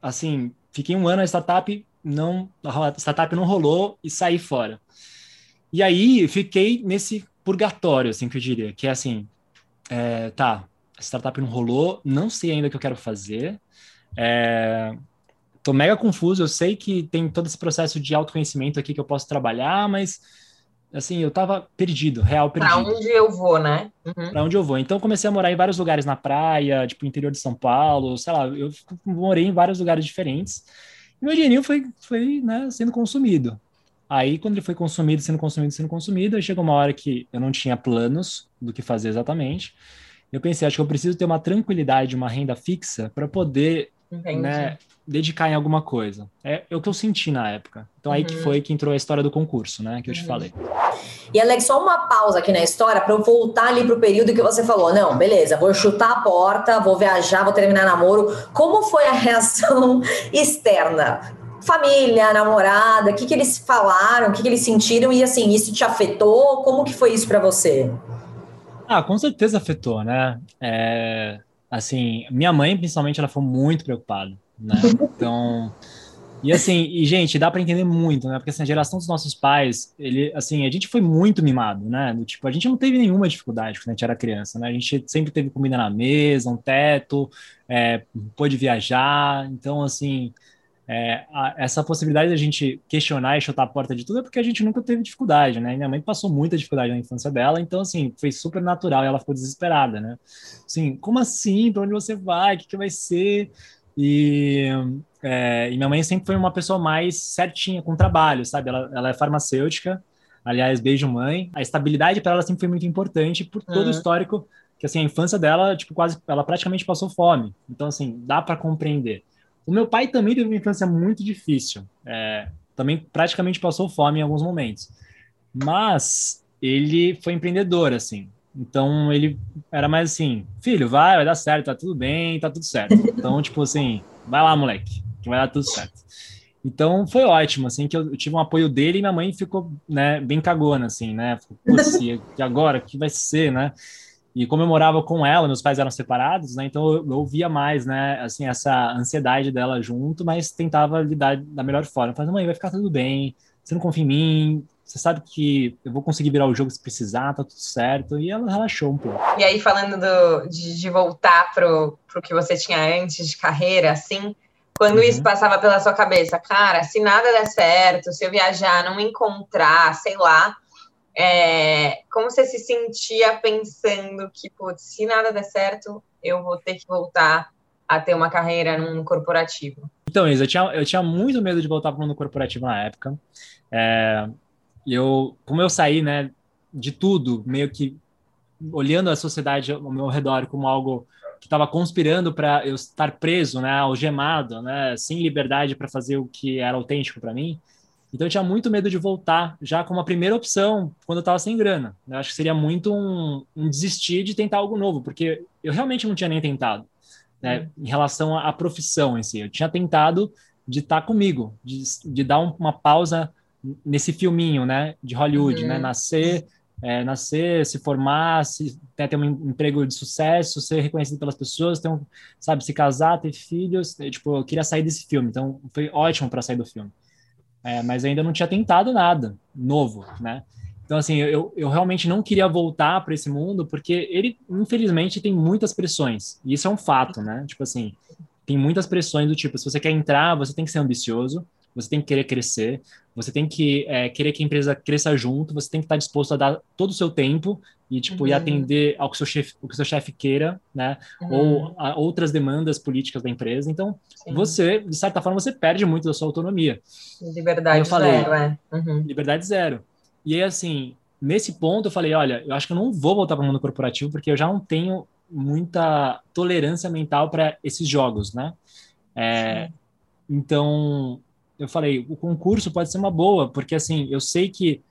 assim, fiquei um ano na startup, não, a startup não rolou e saí fora. E aí, fiquei nesse purgatório, assim, que eu diria, que é assim, é, tá, a startup não rolou, não sei ainda o que eu quero fazer, é, tô mega confuso, eu sei que tem todo esse processo de autoconhecimento aqui que eu posso trabalhar, mas assim, eu tava perdido, real perdido. Pra onde eu vou, né? Uhum. Pra onde eu vou. Então comecei a morar em vários lugares na praia, tipo interior de São Paulo, sei lá, eu morei em vários lugares diferentes. E meu dinheirinho foi, foi né, sendo consumido. Aí, quando ele foi consumido, sendo consumido, sendo consumido, aí chegou uma hora que eu não tinha planos do que fazer exatamente. Eu pensei, acho que eu preciso ter uma tranquilidade, uma renda fixa para poder né, dedicar em alguma coisa. É, é, o que eu senti na época. Então aí que uhum. foi que entrou a história do concurso, né? Que eu te uhum. falei. E Alex, só uma pausa aqui na história para eu voltar ali para o período que você falou. Não, beleza, vou chutar a porta, vou viajar, vou terminar namoro. Como foi a reação externa? Família, namorada, o que, que eles falaram, o que, que eles sentiram e assim, isso te afetou? Como que foi isso para você? Ah, com certeza afetou, né? É, assim, minha mãe, principalmente, ela foi muito preocupada, né? Então, e assim, e gente, dá para entender muito, né? Porque assim, a geração dos nossos pais, ele, assim, a gente foi muito mimado, né? Do, tipo, a gente não teve nenhuma dificuldade quando a gente era criança, né? A gente sempre teve comida na mesa, um teto, é, pôde viajar, então, assim, é, a, essa possibilidade da gente questionar e chutar a porta de tudo é porque a gente nunca teve dificuldade, né? Minha mãe passou muita dificuldade na infância dela, então, assim, foi super natural e ela ficou desesperada, né? Assim, como assim? Para onde você vai? O que, que vai ser? E, é, e, minha mãe sempre foi uma pessoa mais certinha com o trabalho, sabe? Ela, ela é farmacêutica, aliás, beijo mãe. A estabilidade para ela sempre foi muito importante por todo uhum. o histórico que, assim, a infância dela, tipo, quase, ela praticamente passou fome. Então, assim, dá para compreender. O meu pai também teve uma infância muito difícil. É, também praticamente passou fome em alguns momentos. Mas ele foi empreendedor, assim. Então ele era mais assim, filho, vai, vai dar certo, tá tudo bem, tá tudo certo. Então, tipo assim, vai lá, moleque, que vai dar tudo certo. Então foi ótimo, assim, que eu, tive um apoio dele e minha mãe ficou, né, bem cagona, assim, né? Putz, e agora, o que vai ser, né? E como eu morava com ela, meus pais eram separados, né? Então eu, eu ouvia mais, né? Assim, essa ansiedade dela junto, mas tentava lidar da melhor forma. Falei, mãe, vai ficar tudo bem, você não confia em mim, você sabe que eu vou conseguir virar o jogo se precisar, tá tudo certo. E ela relaxou um pouco. E aí, falando do, de, de voltar pro, pro que você tinha antes de carreira, assim, quando uhum. isso passava pela sua cabeça, cara, se nada der certo, se eu viajar, não me encontrar, sei lá, é, como você se sentia pensando que, putz, se nada der certo, eu vou ter que voltar a ter uma carreira num corporativo? Então, Isa, eu tinha, eu tinha muito medo de voltar para o mundo corporativo na época. É, eu, como eu saí, né, de tudo, meio que olhando a sociedade ao meu redor como algo que estava conspirando para eu estar preso, né, algemado, né, sem liberdade para fazer o que era autêntico para mim. Então eu tinha muito medo de voltar já como a primeira opção quando eu estava sem grana. Eu acho que seria muito um, um, desistir de tentar algo novo, porque eu realmente não tinha nem tentado. Né, em relação à, profissão em si. Eu tinha tentado de estar tá comigo, de, de dar um, uma pausa nesse filminho, né, de Hollywood, né, uhum. né, nascer, é, nascer, se formar, se, né, ter um emprego de sucesso, ser reconhecido pelas pessoas, ter um, sabe, se casar, ter filhos, tipo, eu queria sair desse filme, então foi ótimo para sair do filme é, mas ainda não tinha tentado nada novo, né? Então, assim, eu, eu realmente não queria voltar para esse mundo, porque ele, infelizmente, tem muitas pressões. E isso é um fato, né? Tipo assim, tem muitas pressões do tipo, se você quer entrar, você tem que ser ambicioso, você tem que querer crescer, você tem que é, querer que a empresa cresça junto, você tem que estar disposto a dar todo o seu tempo e tipo uhum. e atender ao que o seu chefe, o que seu chefe queira, né? Uhum. Ou a outras demandas políticas da empresa. Então, Sim. você, de certa forma, você perde muito da sua autonomia. Liberdade eu falei, zero, é. Uhum. Liberdade zero. E aí, assim, nesse ponto eu falei, olha, eu acho que eu não vou voltar para o mundo corporativo porque eu já não tenho muita tolerância mental para esses jogos, né? É, então, eu falei, o concurso pode ser uma boa, porque assim, eu sei que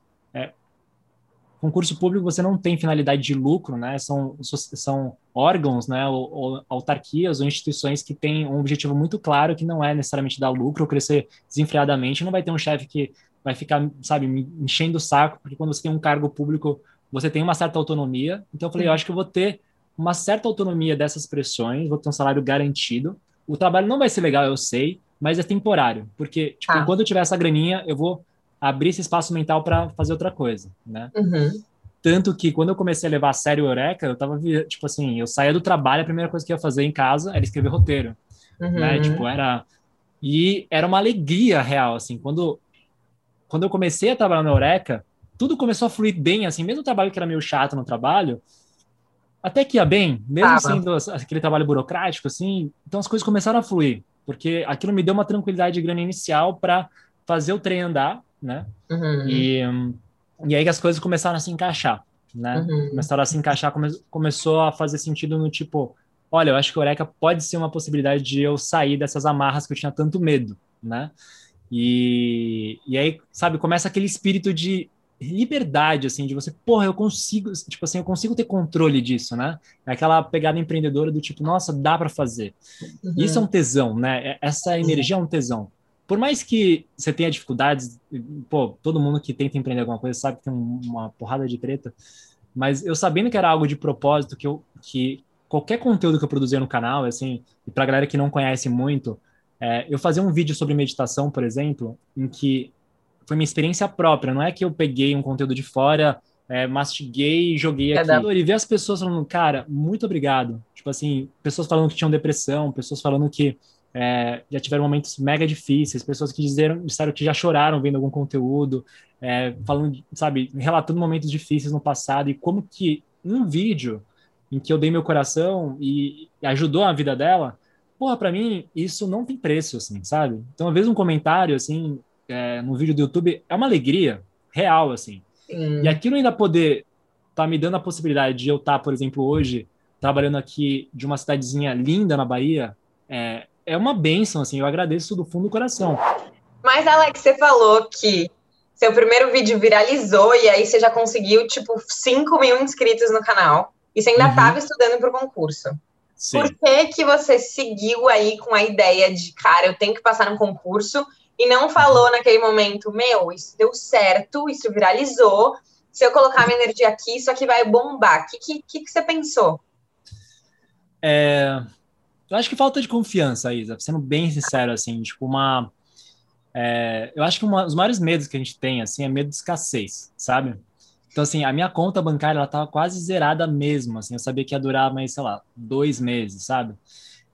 concurso público você não tem finalidade de lucro, né? São, são órgãos, né? Ou, ou, autarquias ou instituições que têm um objetivo muito claro que não é necessariamente dar lucro ou crescer desenfreadamente. Não vai ter um chefe que vai ficar, sabe, enchendo o saco, porque quando você tem um cargo público, você tem uma certa autonomia. Então eu falei, eu acho que eu vou ter uma certa autonomia dessas pressões, vou ter um salário garantido. O trabalho não vai ser legal, eu sei, mas é temporário, porque tipo, ah. quando eu tiver essa graninha, eu vou abrir esse espaço mental para fazer outra coisa, né? Uhum. Tanto que quando eu comecei a levar a sério o Eureka, eu tava, tipo assim, eu saía do trabalho, a primeira coisa que eu ia fazer em casa era escrever roteiro, uhum. né? Tipo, era... E era uma alegria real, assim, quando, quando eu comecei a trabalhar na Eureka, tudo começou a fluir bem, assim, mesmo o trabalho que era meio chato no trabalho, até que ia bem, mesmo ah, sendo aquele trabalho burocrático, assim, então as coisas começaram a fluir, porque aquilo me deu uma tranquilidade de grana inicial para fazer o trem andar, né? Uhum. E, e aí as coisas começaram a se encaixar, né? Uhum. Começaram a se encaixar, come, começou a fazer sentido no tipo, olha, eu acho que o Eureka pode ser uma possibilidade de eu sair dessas amarras que eu tinha tanto medo, né? E, e aí, sabe, começa aquele espírito de liberdade, assim, de você, porra, eu consigo, tipo assim, eu consigo ter controle disso, né? É aquela pegada empreendedora do tipo, nossa, dá para fazer. Uhum. Isso é um tesão, né? É, essa energia é um tesão. Por mais que você tenha dificuldades, pô, todo mundo que tenta empreender alguma coisa sabe que tem uma porrada de treta, mas eu sabendo que era algo de propósito, que eu, que qualquer conteúdo que eu produzia no canal, assim, e pra galera que não conhece muito, é, eu fazia um vídeo sobre meditação, por exemplo, em que foi minha experiência própria, não é que eu peguei um conteúdo de fora, é, mastiguei e joguei é aqui. E ver as pessoas falando, cara, muito obrigado. Tipo assim, pessoas falando que tinham depressão, pessoas falando que é, já tiveram momentos mega difíceis, pessoas que disseram, disseram que já choraram vendo algum conteúdo, é, falando, sabe, relatando momentos difíceis no passado e como que um vídeo em que eu dei meu coração e ajudou a vida dela, porra, para mim isso não tem preço, assim, sabe? Então, às vezes um comentário, assim, é, no vídeo do YouTube é uma alegria real, assim. Sim. E aquilo ainda poder tá me dando a possibilidade de eu estar, tá, por exemplo, hoje trabalhando aqui de uma cidadezinha linda na Bahia, é, é uma benção, assim. Eu agradeço do fundo do coração. Mas, Alex, você falou que seu primeiro vídeo viralizou e aí você já conseguiu, tipo, 5 mil inscritos no canal. E você ainda estava uhum. estudando para o concurso. Sim. Por que, que você seguiu aí com a ideia de, cara, eu tenho que passar no concurso e não falou naquele momento, meu, isso deu certo, isso viralizou, se eu colocar minha energia aqui, isso aqui vai bombar. O que, que, que, você pensou? É, eu acho que falta de confiança, Isa, sendo bem sincero, assim, tipo, uma... É, eu acho que uma, os maiores medos que a gente tem, assim, é medo de escassez, sabe? Então, assim, a minha conta bancária, ela tava quase zerada mesmo, assim, eu sabia que ia durar mais, sei lá, dois meses, sabe?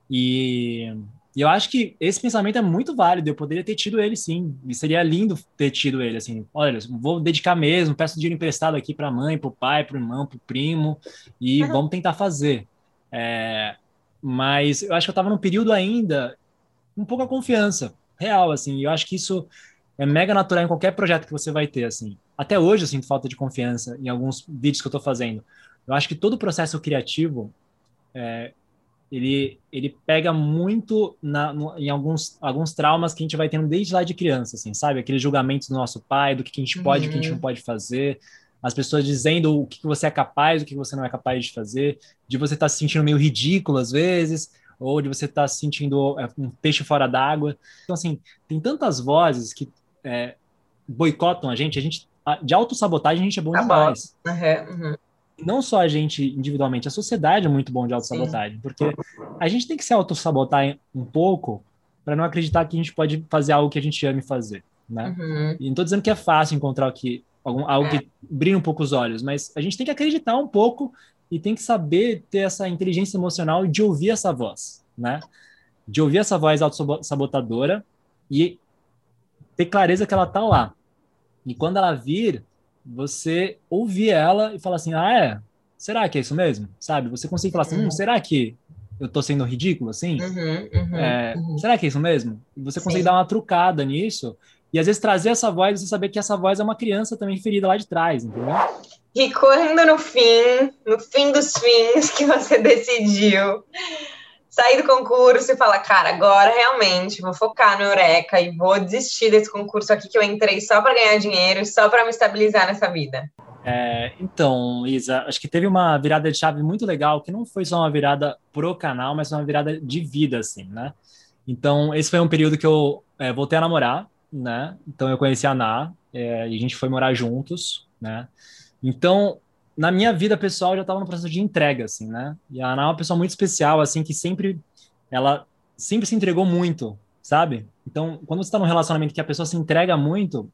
E e eu acho que esse pensamento é muito válido. Eu poderia ter tido ele, sim. E seria lindo ter tido ele, assim. Olha, vou dedicar mesmo, peço dinheiro emprestado aqui para a mãe, para o pai, para o irmão, para o primo, e vamos tentar fazer. É, mas eu acho que eu estava num período ainda um pouco a confiança real, assim. Eu acho que isso é mega natural em qualquer projeto que você vai ter, assim. Até hoje eu sinto falta de confiança em alguns vídeos que eu estou fazendo. Eu acho que todo o processo criativo é, ele, ele pega muito na, no, em alguns, alguns traumas que a gente vai tendo desde lá de criança, assim, sabe? Aqueles julgamentos do nosso pai, do que a gente pode, uhum. o que a gente não uhum. pode fazer, as pessoas dizendo o que você é capaz, o que você não é capaz de fazer, de você estar tá se sentindo meio ridículo às vezes, ou de você estar tá se sentindo é, um peixe fora d'água. Então, assim, tem tantas vozes que é, boicotam a gente, a gente de autossabotagem a gente é bom demais. Uhum, uhum não só a gente individualmente, a sociedade é muito bom de autossabotagem, porque a gente tem que se autossabotar um pouco para não acreditar que a gente pode fazer algo que a gente ame fazer, né? Uhum. E não estou dizendo que é fácil encontrar aqui algum, algo é. que brilhe um pouco os olhos, mas a gente tem que acreditar um pouco e tem que saber ter essa inteligência emocional de ouvir essa voz, né? De ouvir essa voz autossabotadora e ter clareza que ela tá lá. E quando ela vir, você ouvir ela e falar assim, ah, é? Será que é isso mesmo? Sabe? Você consegue falar assim, hum, uhum. será que eu tô sendo ridículo assim? Uhum, uhum, é, uhum. Será que é isso mesmo? E você Sim. consegue dar uma trucada nisso e às vezes trazer essa voz e você saber que essa voz é uma criança também ferida lá de trás, entendeu? E quando no fim, no fim dos fins que você decidiu sair do concurso e falar, cara, agora realmente vou focar no Eureka e vou desistir desse concurso aqui que eu entrei só para ganhar dinheiro, só para me estabilizar nessa vida? É, então, Isa, acho que teve uma virada de chave muito legal, que não foi só uma virada pro canal, mas uma virada de vida, assim, né? Então, esse foi um período que eu é, voltei a namorar, né? Então, eu conheci a Ná, é, e a gente foi morar juntos, né? Então, na minha vida pessoal, eu já estava no processo de entrega, assim, né? E a Ná é uma pessoa muito especial, assim, que sempre, ela sempre se entregou muito, sabe? Então, quando você está num relacionamento que a pessoa se entrega muito,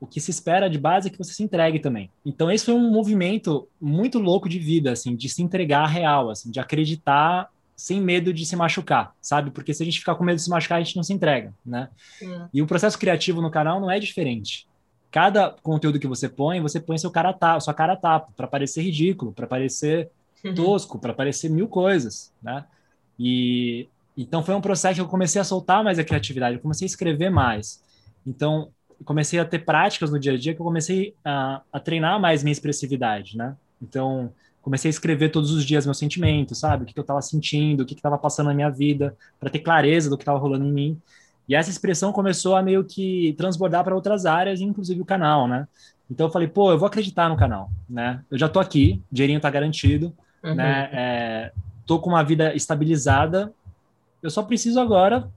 o que se espera de base é que você se entregue também. Então esse foi um movimento muito louco de vida, assim, de se entregar real, assim, de acreditar sem medo de se machucar, sabe? Porque se a gente ficar com medo de se machucar, a gente não se entrega, né? E o processo criativo no canal não é diferente. Cada conteúdo que você põe, você põe seu cara tapa, sua cara tapa, para parecer ridículo, para parecer uhum. tosco, para parecer mil coisas, né? E então foi um processo que eu comecei a soltar mais a criatividade, eu comecei a escrever mais. Então, comecei a ter práticas no dia a dia que eu comecei a, a treinar mais minha expressividade, né? Então, comecei a escrever todos os dias meus sentimentos, sabe? O que, que eu estava sentindo, o que estava passando na minha vida, para ter clareza do que estava rolando em mim. E essa expressão começou a meio que transbordar para outras áreas, inclusive o canal, né? Então eu falei, pô, eu vou acreditar no canal, né? Eu já tô aqui, dinheirinho tá garantido, uhum. né? É, tô com uma vida estabilizada, eu só preciso agora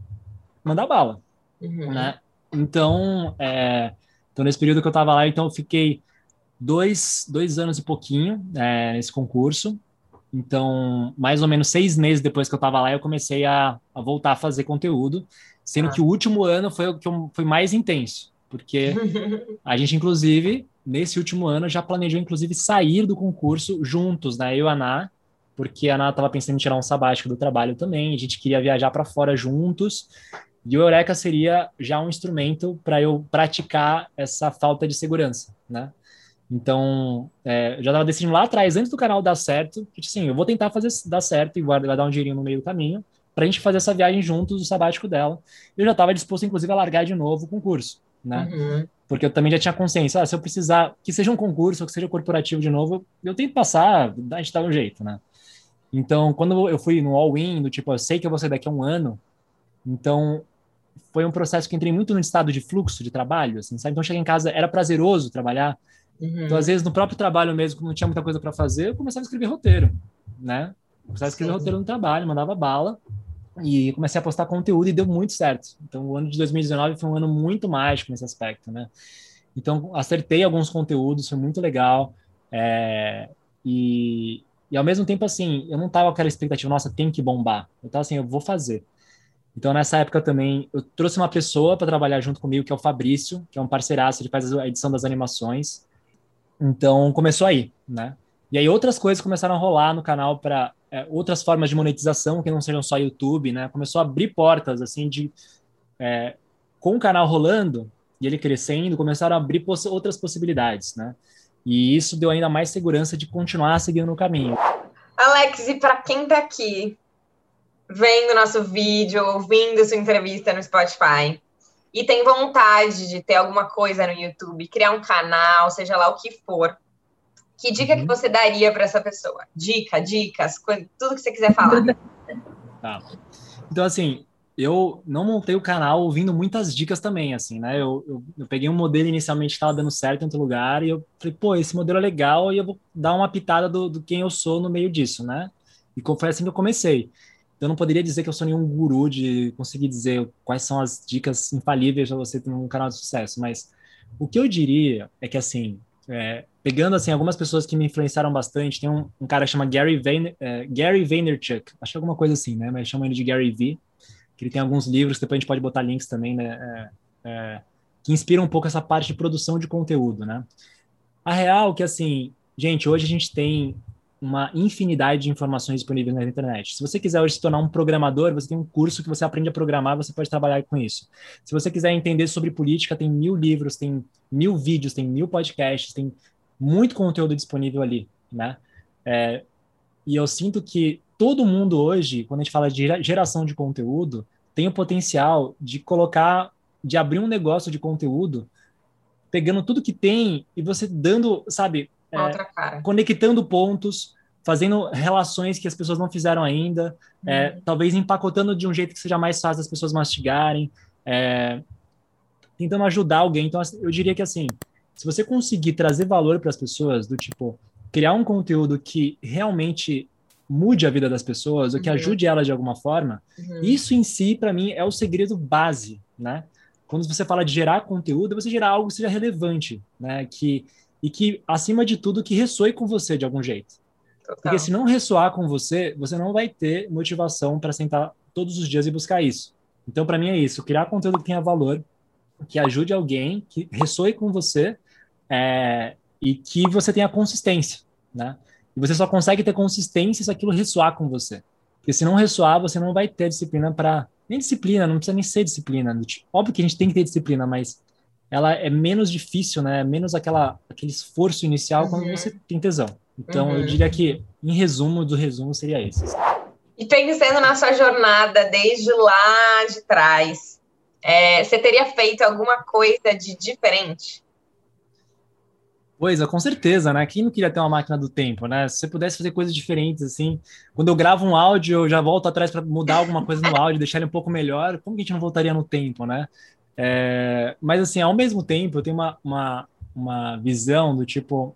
mandar bala, uhum. né? Então, é, então, nesse período que eu estava lá, então eu fiquei dois, dois anos e pouquinho é, nesse concurso. Então, mais ou menos seis meses depois que eu estava lá, eu comecei a, a, voltar a fazer conteúdo, sendo ah. que o último ano foi o que eu, foi mais intenso, porque a gente, inclusive, nesse último ano, já planejou, inclusive, sair do concurso juntos, né? Eu e a Ana, porque a Ana estava pensando em tirar um sabático do trabalho também, a gente queria viajar para fora juntos, e o Eureka seria já um instrumento para eu praticar essa falta de segurança, né? Então, é, eu já estava decidindo lá atrás, antes do canal dar certo, que assim, eu vou tentar fazer dar certo e guardar um dinheirinho no meio do caminho, para a gente fazer essa viagem juntos, o sabático dela. Eu já estava disposto, inclusive, a largar de novo o concurso, né? Uhum. Porque eu também já tinha consciência, ah, se eu precisar, que seja um concurso ou que seja corporativo de novo, eu, eu tento passar, a gente dá um jeito, né? Então, quando eu fui no all-in, do tipo, eu sei que eu vou sair daqui a um ano, então foi um processo que entrei muito no estado de fluxo de trabalho, assim, sabe? Então, cheguei em casa, era prazeroso trabalhar. Uhum. Então, às vezes, no próprio trabalho mesmo, quando não tinha muita coisa para fazer, eu começava a escrever roteiro, né? Começava a escrever Sim. roteiro no trabalho, mandava bala e comecei a postar conteúdo e deu muito certo. Então, o ano de 2019 foi um ano muito mágico nesse aspecto, né? Então, acertei alguns conteúdos, foi muito legal. É, e, e ao mesmo tempo, assim, eu não tava com aquela expectativa, nossa, tem que bombar. Eu tava assim, eu vou fazer. Então, nessa época também, eu trouxe uma pessoa para trabalhar junto comigo, que é o Fabrício, que é um parceiraço, ele faz a edição das animações. Então, começou aí, né? E aí outras coisas começaram a rolar no canal para é, outras formas de monetização que não sejam só YouTube, né? Começou a abrir portas, assim, de... É, com o canal rolando e ele crescendo, começaram a abrir poss outras possibilidades, né? E isso deu ainda mais segurança de continuar seguindo no caminho. Alex, e para quem está aqui vendo nosso vídeo, ouvindo sua entrevista no Spotify e tem vontade de ter alguma coisa no YouTube, criar um canal, seja lá o que for, que dica uhum. que você daria para essa pessoa? Dica, dicas, tudo que você quiser falar. Tá. Então, assim, eu não montei o canal ouvindo muitas dicas também, assim, né? Eu, eu, eu peguei um modelo inicialmente que estava dando certo em outro lugar e eu falei, pô, esse modelo é legal e eu vou dar uma pitada do, do quem eu sou no meio disso, né? E foi assim que eu comecei. Eu não poderia dizer que eu sou nenhum guru de conseguir dizer quais são as dicas infalíveis para você ter um canal de sucesso, mas o que eu diria é que, assim, é, pegando, assim, algumas pessoas que me influenciaram bastante, tem um, um cara que chama Gary, Vayner, é, Gary Vaynerchuk, acho que é alguma coisa assim, né, mas chama ele de Gary V, que ele tem alguns livros, depois a gente pode botar links também, né, é, é que inspiram um pouco essa parte de produção de conteúdo, né. A real é que, assim, gente, hoje a gente tem uma infinidade de informações disponíveis na internet. Se você quiser hoje se tornar um programador, você tem um curso que você aprende a programar, você pode trabalhar com isso. Se você quiser entender sobre política, tem mil livros, tem mil vídeos, tem mil podcasts, tem muito conteúdo disponível ali, né? É, e eu sinto que todo mundo hoje, quando a gente fala de geração de conteúdo, tem o potencial de colocar, de abrir um negócio de conteúdo, pegando tudo que tem e você dando, sabe, é, conectando pontos, fazendo relações que as pessoas não fizeram ainda, é, uhum. talvez empacotando de um jeito que seja mais fácil das pessoas mastigarem, é, tentando ajudar alguém. Então, eu diria que assim, se você conseguir trazer valor para as pessoas, do tipo, criar um conteúdo que realmente mude a vida das pessoas, ou que uhum. ajude elas de alguma forma, uhum. isso em si, para mim, é o segredo base, né? Quando você fala de gerar conteúdo, você gerar algo que seja relevante, né? Que, e que, acima de tudo, que ressoe com você de algum jeito. Total. Porque se não ressoar com você, você não vai ter motivação para sentar todos os dias e buscar isso. Então, para mim, é isso: criar conteúdo que tenha valor, que ajude alguém, que ressoe com você é, e que você tenha consistência, né? E você só consegue ter consistência se aquilo ressoar com você. Porque se não ressoar, você não vai ter disciplina para. Nem disciplina, não precisa nem ser disciplina. Óbvio que a gente tem que ter disciplina, mas ela é menos difícil, né? Menos aquela, aquele esforço inicial uhum. quando você tem tesão. Então, uhum. eu diria que, em resumo do resumo, seria isso. E pensando na sua jornada desde lá de trás, é, você teria feito alguma coisa de diferente? Pois é, com certeza, né? Quem não queria ter uma máquina do tempo, né? Se você pudesse fazer coisas diferentes, assim, quando eu gravo um áudio, eu já volto atrás para mudar alguma coisa no áudio, deixar ele um pouco melhor, como que a gente não voltaria no tempo, né? É, mas, assim, ao mesmo tempo, eu tenho uma, uma, uma visão do tipo.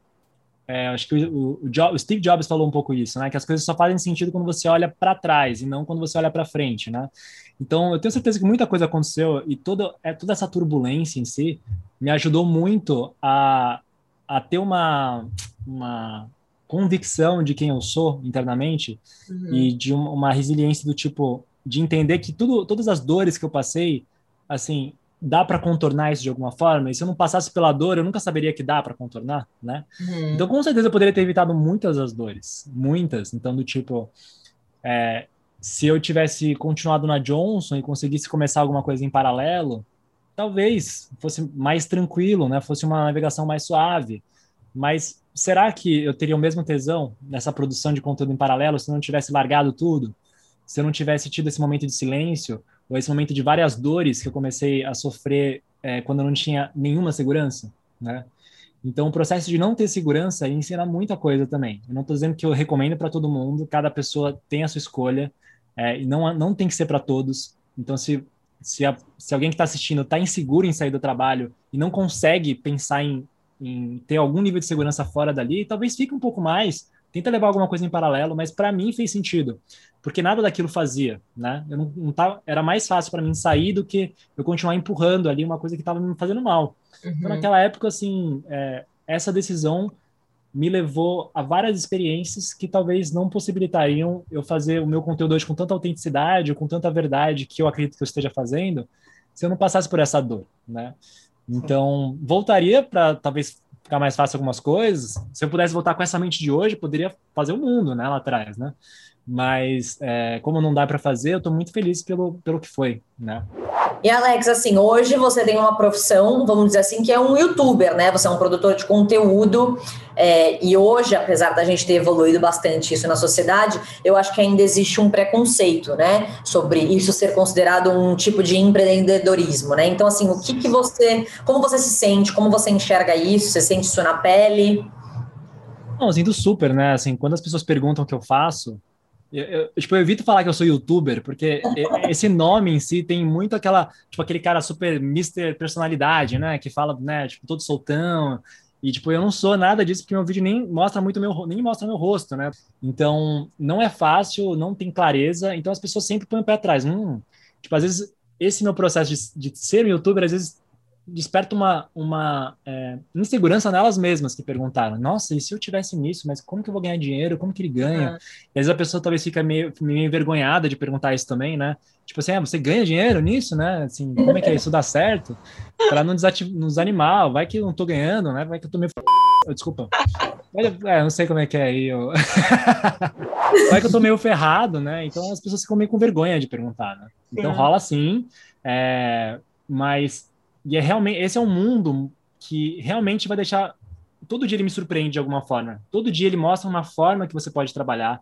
É, acho que o, o, o, Steve Jobs falou um pouco isso, né? Que as coisas só fazem sentido quando você olha para trás e não quando você olha para frente, né? Então, eu tenho certeza que muita coisa aconteceu e toda, é, toda essa turbulência em si me ajudou muito a a ter uma, uma convicção de quem eu sou internamente uhum. e de uma, uma resiliência do tipo de entender que tudo, todas as dores que eu passei, assim, dá para contornar isso de alguma forma. E se eu não passasse pela dor, eu nunca saberia que dá para contornar, né? Uhum. Então, com certeza, eu poderia ter evitado muitas das dores, muitas. Então, do tipo, é, se eu tivesse continuado na Johnson e conseguisse começar alguma coisa em paralelo, talvez fosse mais tranquilo, né? Fosse uma navegação mais suave. Mas será que eu teria o mesmo tesão nessa produção de conteúdo em paralelo se eu não tivesse largado tudo? Se eu não tivesse tido esse momento de silêncio ou esse momento de várias dores que eu comecei a sofrer é, quando eu não tinha nenhuma segurança, né? Então, o processo de não ter segurança ensina muita coisa também. Eu não estou dizendo que eu recomendo para todo mundo, cada pessoa tem a sua escolha, é, e não, não tem que ser para todos. Então, se se, a, se alguém que está assistindo está inseguro em sair do trabalho e não consegue pensar em, em ter algum nível de segurança fora dali, talvez fique um pouco mais, tenta levar alguma coisa em paralelo, mas para mim fez sentido, porque nada daquilo fazia, né? Eu não, não tava, era mais fácil para mim sair do que eu continuar empurrando ali uma coisa que estava me fazendo mal. Então, uhum. Então, naquela época, assim, é, essa decisão me levou a várias experiências que talvez não possibilitariam eu fazer o meu conteúdo hoje com tanta autenticidade, com tanta verdade que eu acredito que eu esteja fazendo, se eu não passasse por essa dor, né? Então, voltaria para talvez ficar mais fácil algumas coisas. Se eu pudesse voltar com essa mente de hoje, poderia fazer o mundo, né, lá atrás, né? Mas é, como não dá para fazer, eu estou muito feliz pelo, pelo que foi, né? E Alex, assim, hoje você tem uma profissão, vamos dizer assim, que é um youtuber, né? Você é um produtor de conteúdo. É, e hoje, apesar da gente ter evoluído bastante isso na sociedade, eu acho que ainda existe um preconceito, né? Sobre isso ser considerado um tipo de empreendedorismo, né? Então, assim, o que, que você. Como você se sente? Como você enxerga isso? Você sente isso na pele? Não, eu sinto super, né? Assim, quando as pessoas perguntam o que eu faço, eu, eu, tipo, eu evito falar que eu sou youtuber, porque esse nome em si tem muito aquela, tipo, aquele cara super mister personalidade, né? Que fala, né, tipo, todo soltão. E, tipo, eu não sou nada disso, porque meu vídeo nem mostra muito meu, nem mostra meu rosto, né? Então, não é fácil, não tem clareza, então as pessoas sempre põem o pé atrás. Hum, tipo, às vezes, esse meu processo de, de ser um youtuber, às vezes desperta uma, uma é, insegurança nelas mesmas que perguntaram: Nossa, e se eu tivesse nisso, mas como que eu vou ganhar dinheiro? Como que ele ganha? Uhum. E às vezes a pessoa talvez fica meio, meio envergonhada de perguntar isso também, né? Tipo assim, ah, você ganha dinheiro nisso, né? Assim, como é que é isso dá certo? Para não, não desanimar, vai que eu não tô ganhando, né? Vai que eu tô meio. Desculpa. É, não sei como é que é aí. Eu... vai que eu tô meio ferrado, né? Então as pessoas ficam meio com vergonha de perguntar, né? Então rola sim, é... mas e é realmente, esse é um mundo que realmente vai deixar. Todo dia ele me surpreende de alguma forma. Todo dia ele mostra uma forma que você pode trabalhar.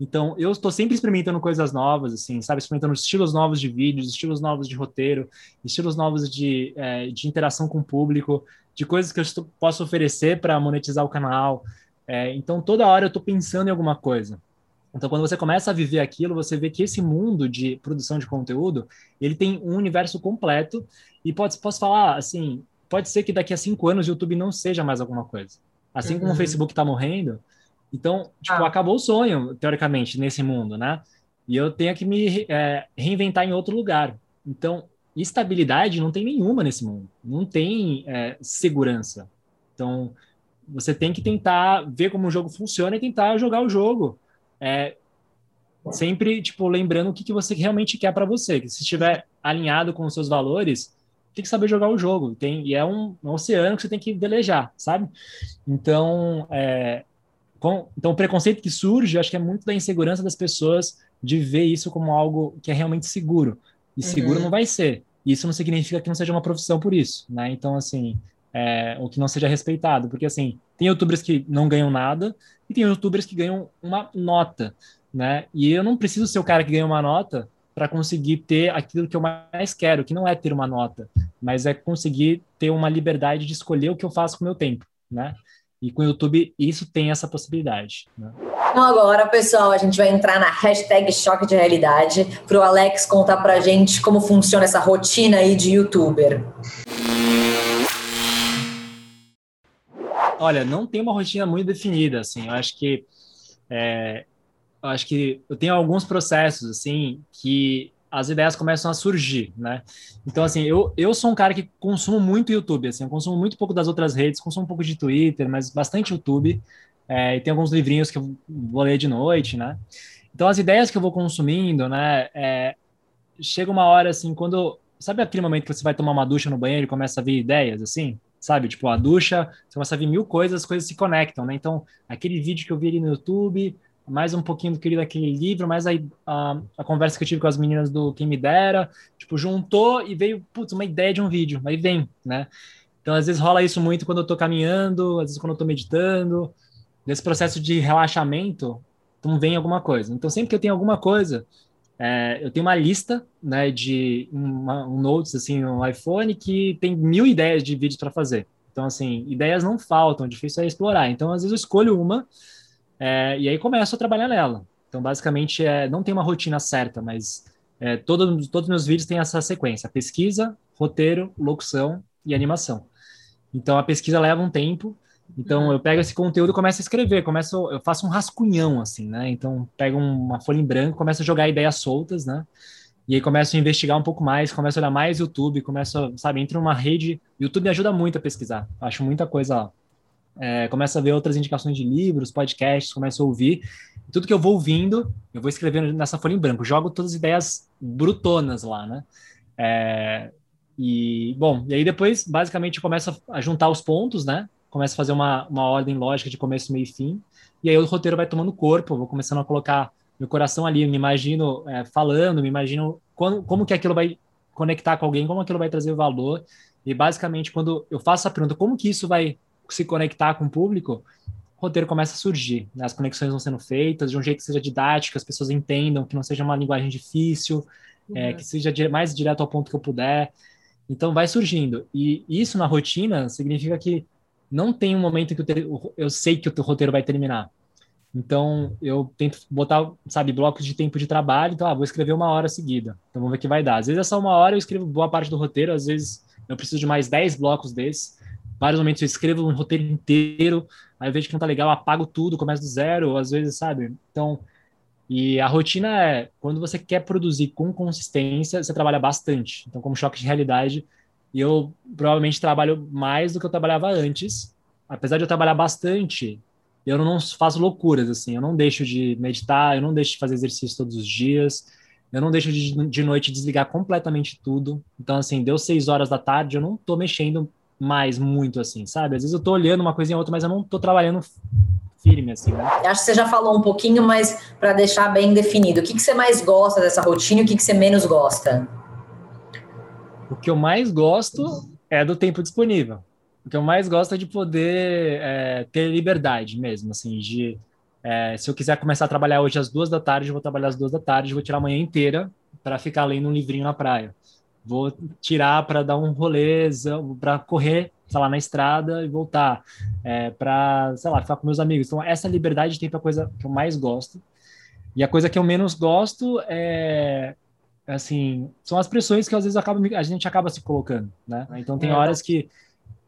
Então, eu estou sempre experimentando coisas novas, assim, sabe? Experimentando estilos novos de vídeos, estilos novos de roteiro, estilos novos de, é, de interação com o público, de coisas que eu posso oferecer para monetizar o canal. É, então, toda hora eu estou pensando em alguma coisa. Então, quando você começa a viver aquilo, você vê que esse mundo de produção de conteúdo, ele tem um universo completo. E pode, posso falar, assim, pode ser que daqui a cinco anos o YouTube não seja mais alguma coisa. Assim uhum. como o uhum. Facebook está morrendo, então, tipo, ah. acabou o sonho, teoricamente, nesse mundo, né? E eu tenho que me é, reinventar em outro lugar. Então, estabilidade não tem nenhuma nesse mundo. Não tem é, segurança. Então, você tem que tentar ver como o jogo funciona e tentar jogar o jogo. É, sempre, tipo, lembrando o que, que você realmente quer para você. Que se estiver alinhado com os seus valores, tem que saber jogar o jogo. Tem, e é um, um oceano que você tem que velejar, sabe? Então, é, com, então, o preconceito que surge, acho que é muito da insegurança das pessoas de ver isso como algo que é realmente seguro. E seguro uhum. não vai ser. Isso não significa que não seja uma profissão por isso, né? Então, assim, é, que não seja respeitado, porque, assim, tem youtubers que não ganham nada e tem youtubers que ganham uma nota, né? E eu não preciso ser o cara que ganha uma nota para conseguir ter aquilo que eu mais quero, que não é ter uma nota, mas é conseguir ter uma liberdade de escolher o que eu faço com o meu tempo, né? E com o YouTube isso tem essa possibilidade. Né? Então agora, pessoal, a gente vai entrar na hashtag choque de realidade para o Alex contar para gente como funciona essa rotina aí de YouTuber. Olha, não tem uma rotina muito definida, assim. Eu acho que é, eu acho que eu tenho alguns processos assim que as ideias começam a surgir, né? Então, assim, eu, eu sou um cara que consumo muito YouTube, assim, eu consumo muito pouco das outras redes, consumo um pouco de Twitter, mas bastante YouTube, é, e tem alguns livrinhos que eu vou ler de noite, né? Então, as ideias que eu vou consumindo, né, é, chega uma hora, assim, quando... Sabe aquele momento que você vai tomar uma ducha no banheiro e começa a vir ideias, assim? Sabe? Tipo, a ducha, você começa a vir mil coisas, as coisas se conectam, né? Então, aquele vídeo que eu vi ali no YouTube mais um pouquinho do que daquele livro, mais a, a, a, conversa que eu tive com as meninas do Quem Me Dera, tipo, juntou e veio, putz, uma ideia de um vídeo, aí vem, né? Então, às vezes rola isso muito quando eu tô caminhando, às vezes quando eu tô meditando, nesse processo de relaxamento, então vem alguma coisa. Então, sempre que eu tenho alguma coisa, é, eu tenho uma lista, né, de uma, um notes, assim, no iPhone que tem mil ideias de vídeos para fazer. Então, assim, ideias não faltam, difícil é explorar. Então, às vezes eu escolho uma, é, e aí começo a trabalhar nela. Então, basicamente, é, não tem uma rotina certa, mas é, todo, todos os meus vídeos têm essa sequência: pesquisa, roteiro, locução e animação. Então, a pesquisa leva um tempo. Então, uhum. eu pego esse conteúdo e começo a escrever. Começo, eu faço um rascunhão, assim, né? Então, pego uma folha em branco, começo a jogar ideias soltas, né? E aí começo a investigar um pouco mais, começo a olhar mais YouTube, começo, sabe, entro numa rede. YouTube me ajuda muito a pesquisar. Acho muita coisa é, começo a ver outras indicações de livros, podcasts, começo a ouvir. Tudo que eu vou ouvindo, eu vou escrevendo nessa folha em branco. Jogo todas as ideias brutonas lá, né? É, e, bom, e aí depois, basicamente, começo a juntar os pontos, né? Começo a fazer uma, uma ordem lógica de começo, meio e fim. E aí o roteiro vai tomando corpo, vou começando a colocar meu coração ali, me imagino é, falando, me imagino como, como que aquilo vai conectar com alguém, como aquilo vai trazer valor. E basicamente, quando eu faço a pergunta, como que isso vai se conectar com o público, o roteiro começa a surgir. Né? As conexões vão sendo feitas de um jeito que seja didático, as pessoas entendam, que não seja uma linguagem difícil, é, uhum. é, que seja mais direto ao ponto que eu puder. Então, vai surgindo. E isso na rotina significa que não tem um momento que eu, eu sei que o roteiro vai terminar. Então, eu tento botar, sabe, blocos de tempo de trabalho. Então, ah, vou escrever uma hora seguida. Então, vamos ver o que vai dar. Às vezes é só uma hora, eu escrevo boa parte do roteiro. Às vezes eu preciso de mais 10 blocos desses vários momentos eu escrevo um roteiro inteiro, aí eu vejo que não tá legal, apago tudo, começo do zero, às vezes, sabe? Então, e a rotina é, quando você quer produzir com consistência, você trabalha bastante. Então, como choque de realidade, eu provavelmente trabalho mais do que eu trabalhava antes. Apesar de eu trabalhar bastante, eu não faço loucuras, assim. Eu não deixo de meditar, eu não deixo de fazer exercício todos os dias, eu não deixo de, de noite desligar completamente tudo. Então, assim, deu seis horas da tarde, eu não tô mexendo mais muito assim, sabe? Às vezes eu tô olhando uma coisinha ou outra, mas eu não tô trabalhando firme assim, né? Acho que você já falou um pouquinho, mas para deixar bem definido, o que, que você mais gosta dessa rotina e o que, que você menos gosta? O que eu mais gosto é do tempo disponível. O que eu mais gosto é de poder é, ter liberdade mesmo, assim, de é, se eu quiser começar a trabalhar hoje às duas da tarde, vou trabalhar às duas da tarde, vou tirar a manhã inteira para ficar lendo um livrinho na praia vou tirar para dar um rolê, para correr, sei lá, na estrada e voltar, é, para, sei lá, ficar com meus amigos. Então, essa liberdade de tempo é a coisa que eu mais gosto. E a coisa que eu menos gosto é, assim, são as pressões que às vezes acaba, a gente acaba se colocando, né? Então, tem é, horas que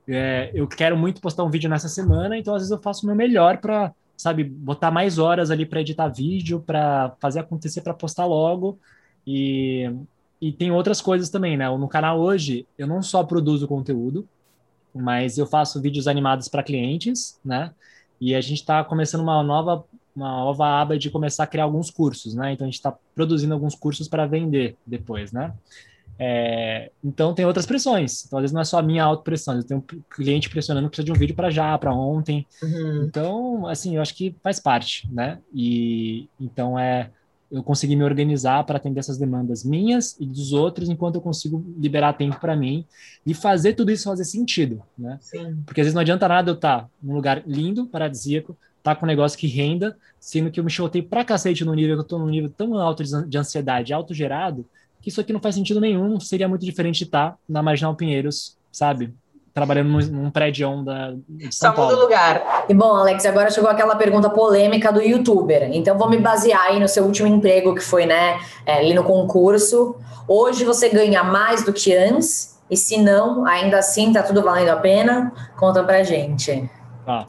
é, eu quero muito postar um vídeo nessa semana, então às vezes eu faço o meu melhor para, sabe, botar mais horas ali para editar vídeo, para fazer acontecer, para postar logo. E, e tem outras coisas também, né? No canal hoje, eu não só produzo conteúdo, mas eu faço vídeos animados para clientes, né? E a gente está começando uma nova, uma nova aba de começar a criar alguns cursos, né? Então a gente está produzindo alguns cursos para vender depois, né? É, então tem outras pressões. Então, às vezes não é só a minha autopressão, eu tenho um cliente pressionando que precisa de um vídeo para já, para ontem. Uhum. Então, assim, eu acho que faz parte, né? E então é eu conseguir me organizar para atender essas demandas minhas e dos outros, enquanto eu consigo liberar tempo para mim e fazer tudo isso fazer sentido, né? Sim. Porque às vezes não adianta nada eu estar tá num lugar lindo, paradisíaco, tá com um negócio que renda, sendo que eu me chotei pra cacete no nível que eu tô num nível tão alto de ansiedade, autogerado, que isso aqui não faz sentido nenhum, seria muito diferente de estar tá na Marginal Pinheiros, sabe? trabalhando num, num prédio da de São Só Paulo. muda lugar. E bom, Alex, agora chegou aquela pergunta polêmica do youtuber. Então vou me basear aí no seu último emprego, que foi, né, é, ali no concurso. Hoje você ganha mais do que antes? E se não, ainda assim tá tudo valendo a pena? Conta pra gente. Tá.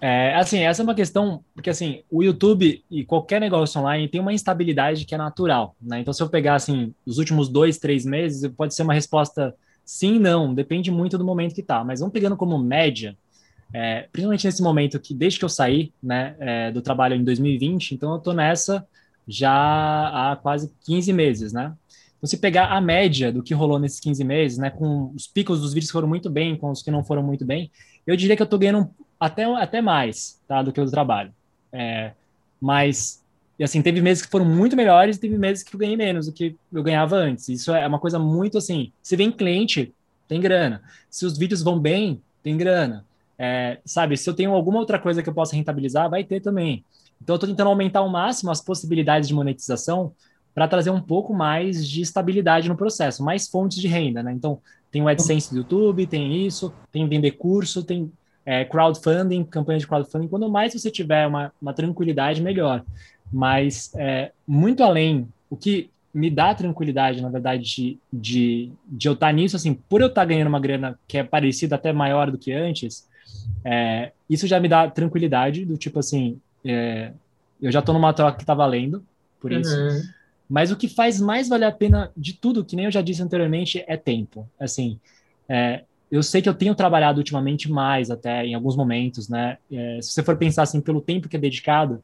É, assim, essa é uma questão, porque assim, o YouTube e qualquer negócio online tem uma instabilidade que é natural, né? Então, se eu pegar, assim, os últimos dois, três meses, pode ser uma resposta Sim, não, depende muito do momento que tá. Mas vamos pegando como média, é, principalmente nesse momento que desde que eu saí né, é, do trabalho em 2020, então eu tô nessa já há quase 15 meses, né? Então, se pegar a média do que rolou nesses 15 meses, né, com os picos dos vídeos que foram muito bem, com os que não foram muito bem, eu diria que eu tô ganhando até, até mais, tá, do que o do trabalho. É, mas assim, teve meses que foram muito melhores e teve meses que eu ganhei menos do que eu ganhava antes. Isso é uma coisa muito assim. Se vem cliente, tem grana. Se os vídeos vão bem, tem grana. É, sabe, se eu tenho alguma outra coisa que eu possa rentabilizar, vai ter também. Então, eu estou tentando aumentar ao máximo as possibilidades de monetização para trazer um pouco mais de estabilidade no processo, mais fontes de renda, né? Então, tem o AdSense do YouTube, tem isso, tem vender curso, tem é, crowdfunding, campanha de crowdfunding. Quanto mais você tiver uma, uma tranquilidade, melhor. Mas, é, muito além, o que me dá tranquilidade, na verdade, de, de, de eu estar nisso, assim, por eu estar ganhando uma grana que é parecida até maior do que antes, é, isso já me dá tranquilidade, do tipo assim, é, eu já estou numa troca que está valendo, por isso. Uhum. Mas o que faz mais valer a pena de tudo, que nem eu já disse anteriormente, é tempo. Assim, é, eu sei que eu tenho trabalhado ultimamente mais, até em alguns momentos, né? É, se você for pensar assim, pelo tempo que é dedicado,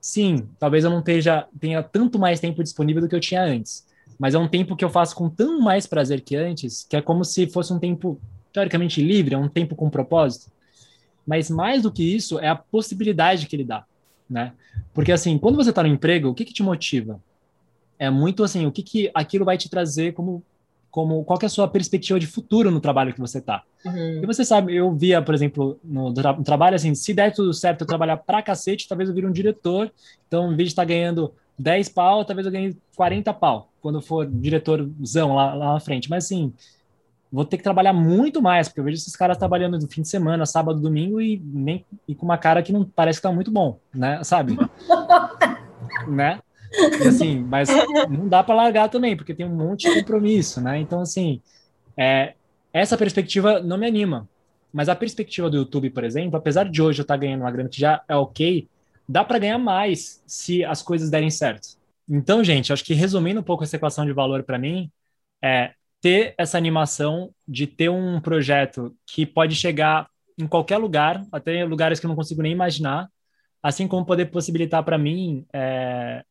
sim, talvez eu não tenha, tanto mais tempo disponível do que eu tinha antes. Mas é um tempo que eu faço com tão mais prazer que antes, que é como se fosse um tempo teoricamente livre, é um tempo com propósito. Mas mais do que isso, é a possibilidade que ele dá, né? Porque assim, quando você está no emprego, o que, que te motiva? É muito assim, o que, que aquilo vai te trazer como como qual é a sua perspectiva de futuro no trabalho que você está. Uhum. E você sabe, eu via, por exemplo, no, no, trabalho, assim, se der tudo certo eu trabalhar pra cacete, talvez eu vire um diretor, então em vez de estar tá ganhando 10 pau, talvez eu ganhe 40 pau, quando for diretorzão lá, lá na frente. Mas assim, vou ter que trabalhar muito mais, porque eu vejo esses caras trabalhando no fim de semana, sábado, domingo, e, nem, e com uma cara que não parece que tá muito bom, né? Sabe? né? Assim, mas não dá para largar também, porque tem um monte de compromisso, né? Então, assim, é, essa perspectiva não me anima. Mas a perspectiva do YouTube, por exemplo, apesar de hoje eu estar ganhando uma grana que já é ok, dá para ganhar mais se as coisas derem certo. Então, gente, acho que resumindo um pouco essa equação de valor para mim, é ter essa animação de ter um projeto que pode chegar em qualquer lugar, até lugares que eu não consigo nem imaginar, assim como poder possibilitar para mim é,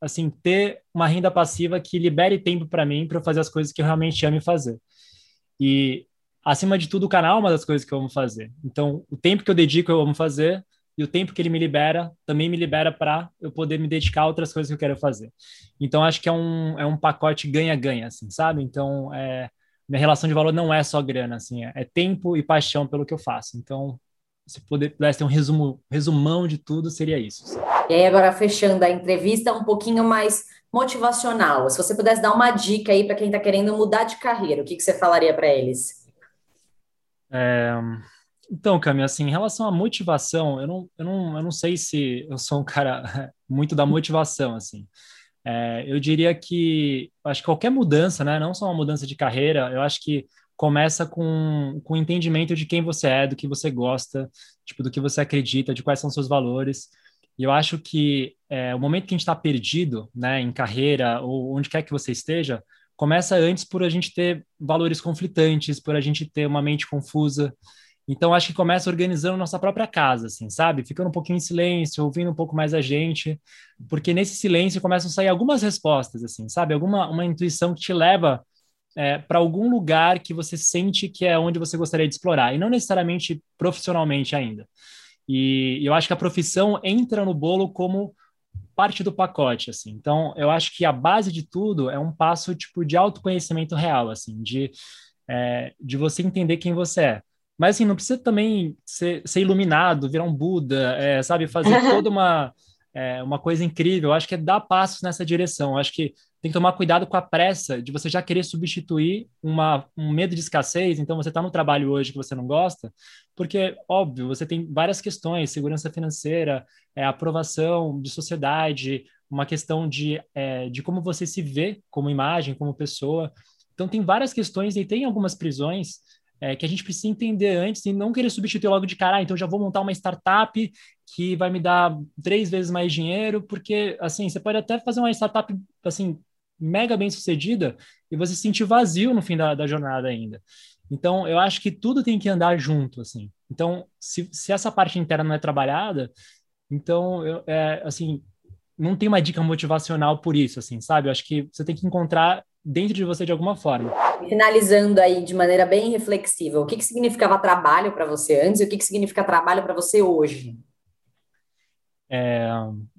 assim, ter uma renda passiva que libere tempo para mim para fazer as coisas que eu realmente amo fazer. E, acima de tudo, o canal é uma das coisas que eu amo fazer. Então, o tempo que eu dedico, eu amo fazer, e o tempo que ele me libera também me libera para eu poder me dedicar a outras coisas que eu quero fazer. Então, acho que é um, é um pacote ganha-ganha, assim, sabe? Então, é, minha relação de valor não é só grana, assim, é, é tempo e paixão pelo que eu faço. Então, se pudesse ter um resumo, resumão de tudo, seria isso. E aí, agora fechando a entrevista, um pouquinho mais motivacional. Se você pudesse dar uma dica aí para quem está querendo mudar de carreira, o que, que você falaria para eles? É... Então, Camila, assim, em relação à motivação, eu não, eu, não, eu não sei se eu sou um cara muito da motivação, assim. É, eu diria que, acho que qualquer mudança, né, não só uma mudança de carreira, eu acho que começa com, com o entendimento de quem você é, do que você gosta, tipo, do que você acredita, de quais são seus valores. E eu acho que é, o momento que a gente está perdido, né, em carreira ou onde quer que você esteja, começa antes por a gente ter valores conflitantes, por a gente ter uma mente confusa. Então, acho que começa organizando nossa própria casa, assim, sabe? Ficando um pouquinho em silêncio, ouvindo um pouco mais a gente, porque nesse silêncio começam a sair algumas respostas, assim, sabe? Alguma uma intuição que te leva é, para algum lugar que você sente que é onde você gostaria de explorar, e não necessariamente profissionalmente ainda. E eu acho que a profissão entra no bolo como parte do pacote, assim. Então, eu acho que a base de tudo é um passo, tipo, de autoconhecimento real, assim, de, é, de você entender quem você é. Mas, assim, não precisa também ser, ser iluminado, virar um Buda, é, sabe? Fazer toda uma, é, uma coisa incrível. Eu acho que é dar passos nessa direção. Eu acho que tem que tomar cuidado com a pressa de você já querer substituir uma, um medo de escassez. Então, você está no trabalho hoje que você não gosta, porque, óbvio, você tem várias questões, segurança financeira, é, aprovação de sociedade, uma questão de, é, de como você se vê como imagem, como pessoa. Então, tem várias questões e tem algumas prisões é, que a gente precisa entender antes e não querer substituir logo de cara, ah, então já vou montar uma startup que vai me dar três vezes mais dinheiro, porque, assim, você pode até fazer uma startup, assim, mega bem sucedida e você se sentir vazio no fim da, da jornada ainda. Então, eu acho que tudo tem que andar junto, assim. Então, se, se essa parte interna não é trabalhada, então, eu, é, assim, não tem uma dica motivacional por isso, assim, sabe? Eu acho que você tem que encontrar dentro de você de alguma forma. Finalizando aí de maneira bem reflexiva, o que, que significava trabalho para você antes e o que, que significa trabalho para você hoje? É,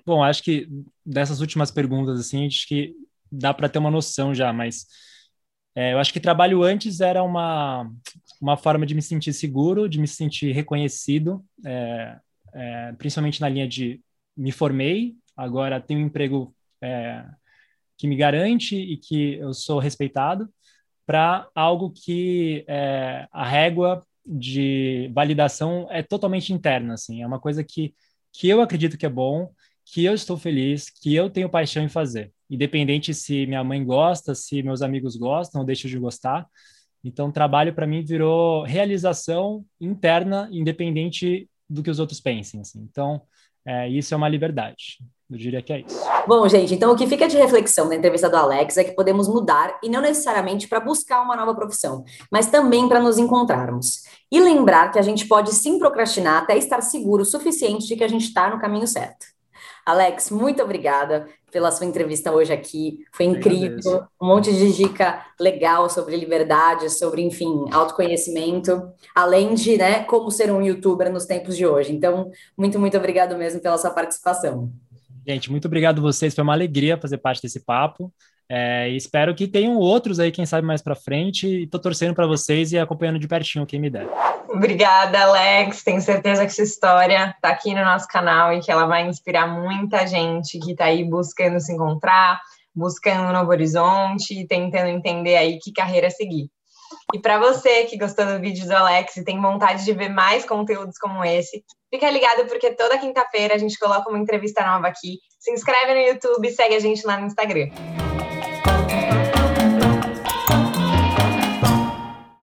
bom, acho que dessas últimas perguntas, assim, acho que dá para ter uma noção já, mas é, eu acho que trabalho antes era uma, uma forma de me sentir seguro, de me sentir reconhecido, é, é, principalmente na linha de me formei, agora tenho um emprego é, que me garante e que eu sou respeitado, para algo que é, a régua de validação é totalmente interna, assim, é uma coisa que, que eu acredito que é bom, que eu estou feliz, que eu tenho paixão em fazer independente se minha mãe gosta, se meus amigos gostam ou deixam de gostar. Então, trabalho para mim virou realização interna, independente do que os outros pensem. Assim. Então, é, isso é uma liberdade. Eu diria que é isso. Bom, gente, então o que fica de reflexão na entrevista do Alex é que podemos mudar e não necessariamente para buscar uma nova profissão, mas também para nos encontrarmos. E lembrar que a gente pode sim procrastinar até estar seguro o suficiente de que a gente está no caminho certo. Alex, muito obrigada pela sua entrevista hoje aqui. Foi incrível. Um monte de dica legal sobre liberdade, sobre, enfim, autoconhecimento, além de, né, como ser um youtuber nos tempos de hoje. Então, muito, muito obrigado mesmo pela sua participação. Gente, muito obrigado a vocês. Foi uma alegria fazer parte desse papo. É, espero que tenham outros aí, quem sabe mais para frente. E tô torcendo para vocês e acompanhando de pertinho quem me der. Obrigada, Alex. Tenho certeza que essa história está aqui no nosso canal e que ela vai inspirar muita gente que está aí buscando se encontrar, buscando um novo horizonte, tentando entender aí que carreira seguir. E para você que gostou do vídeo do Alex e tem vontade de ver mais conteúdos como esse, fica ligado porque toda quinta-feira a gente coloca uma entrevista nova aqui. Se inscreve no YouTube e segue a gente lá no Instagram.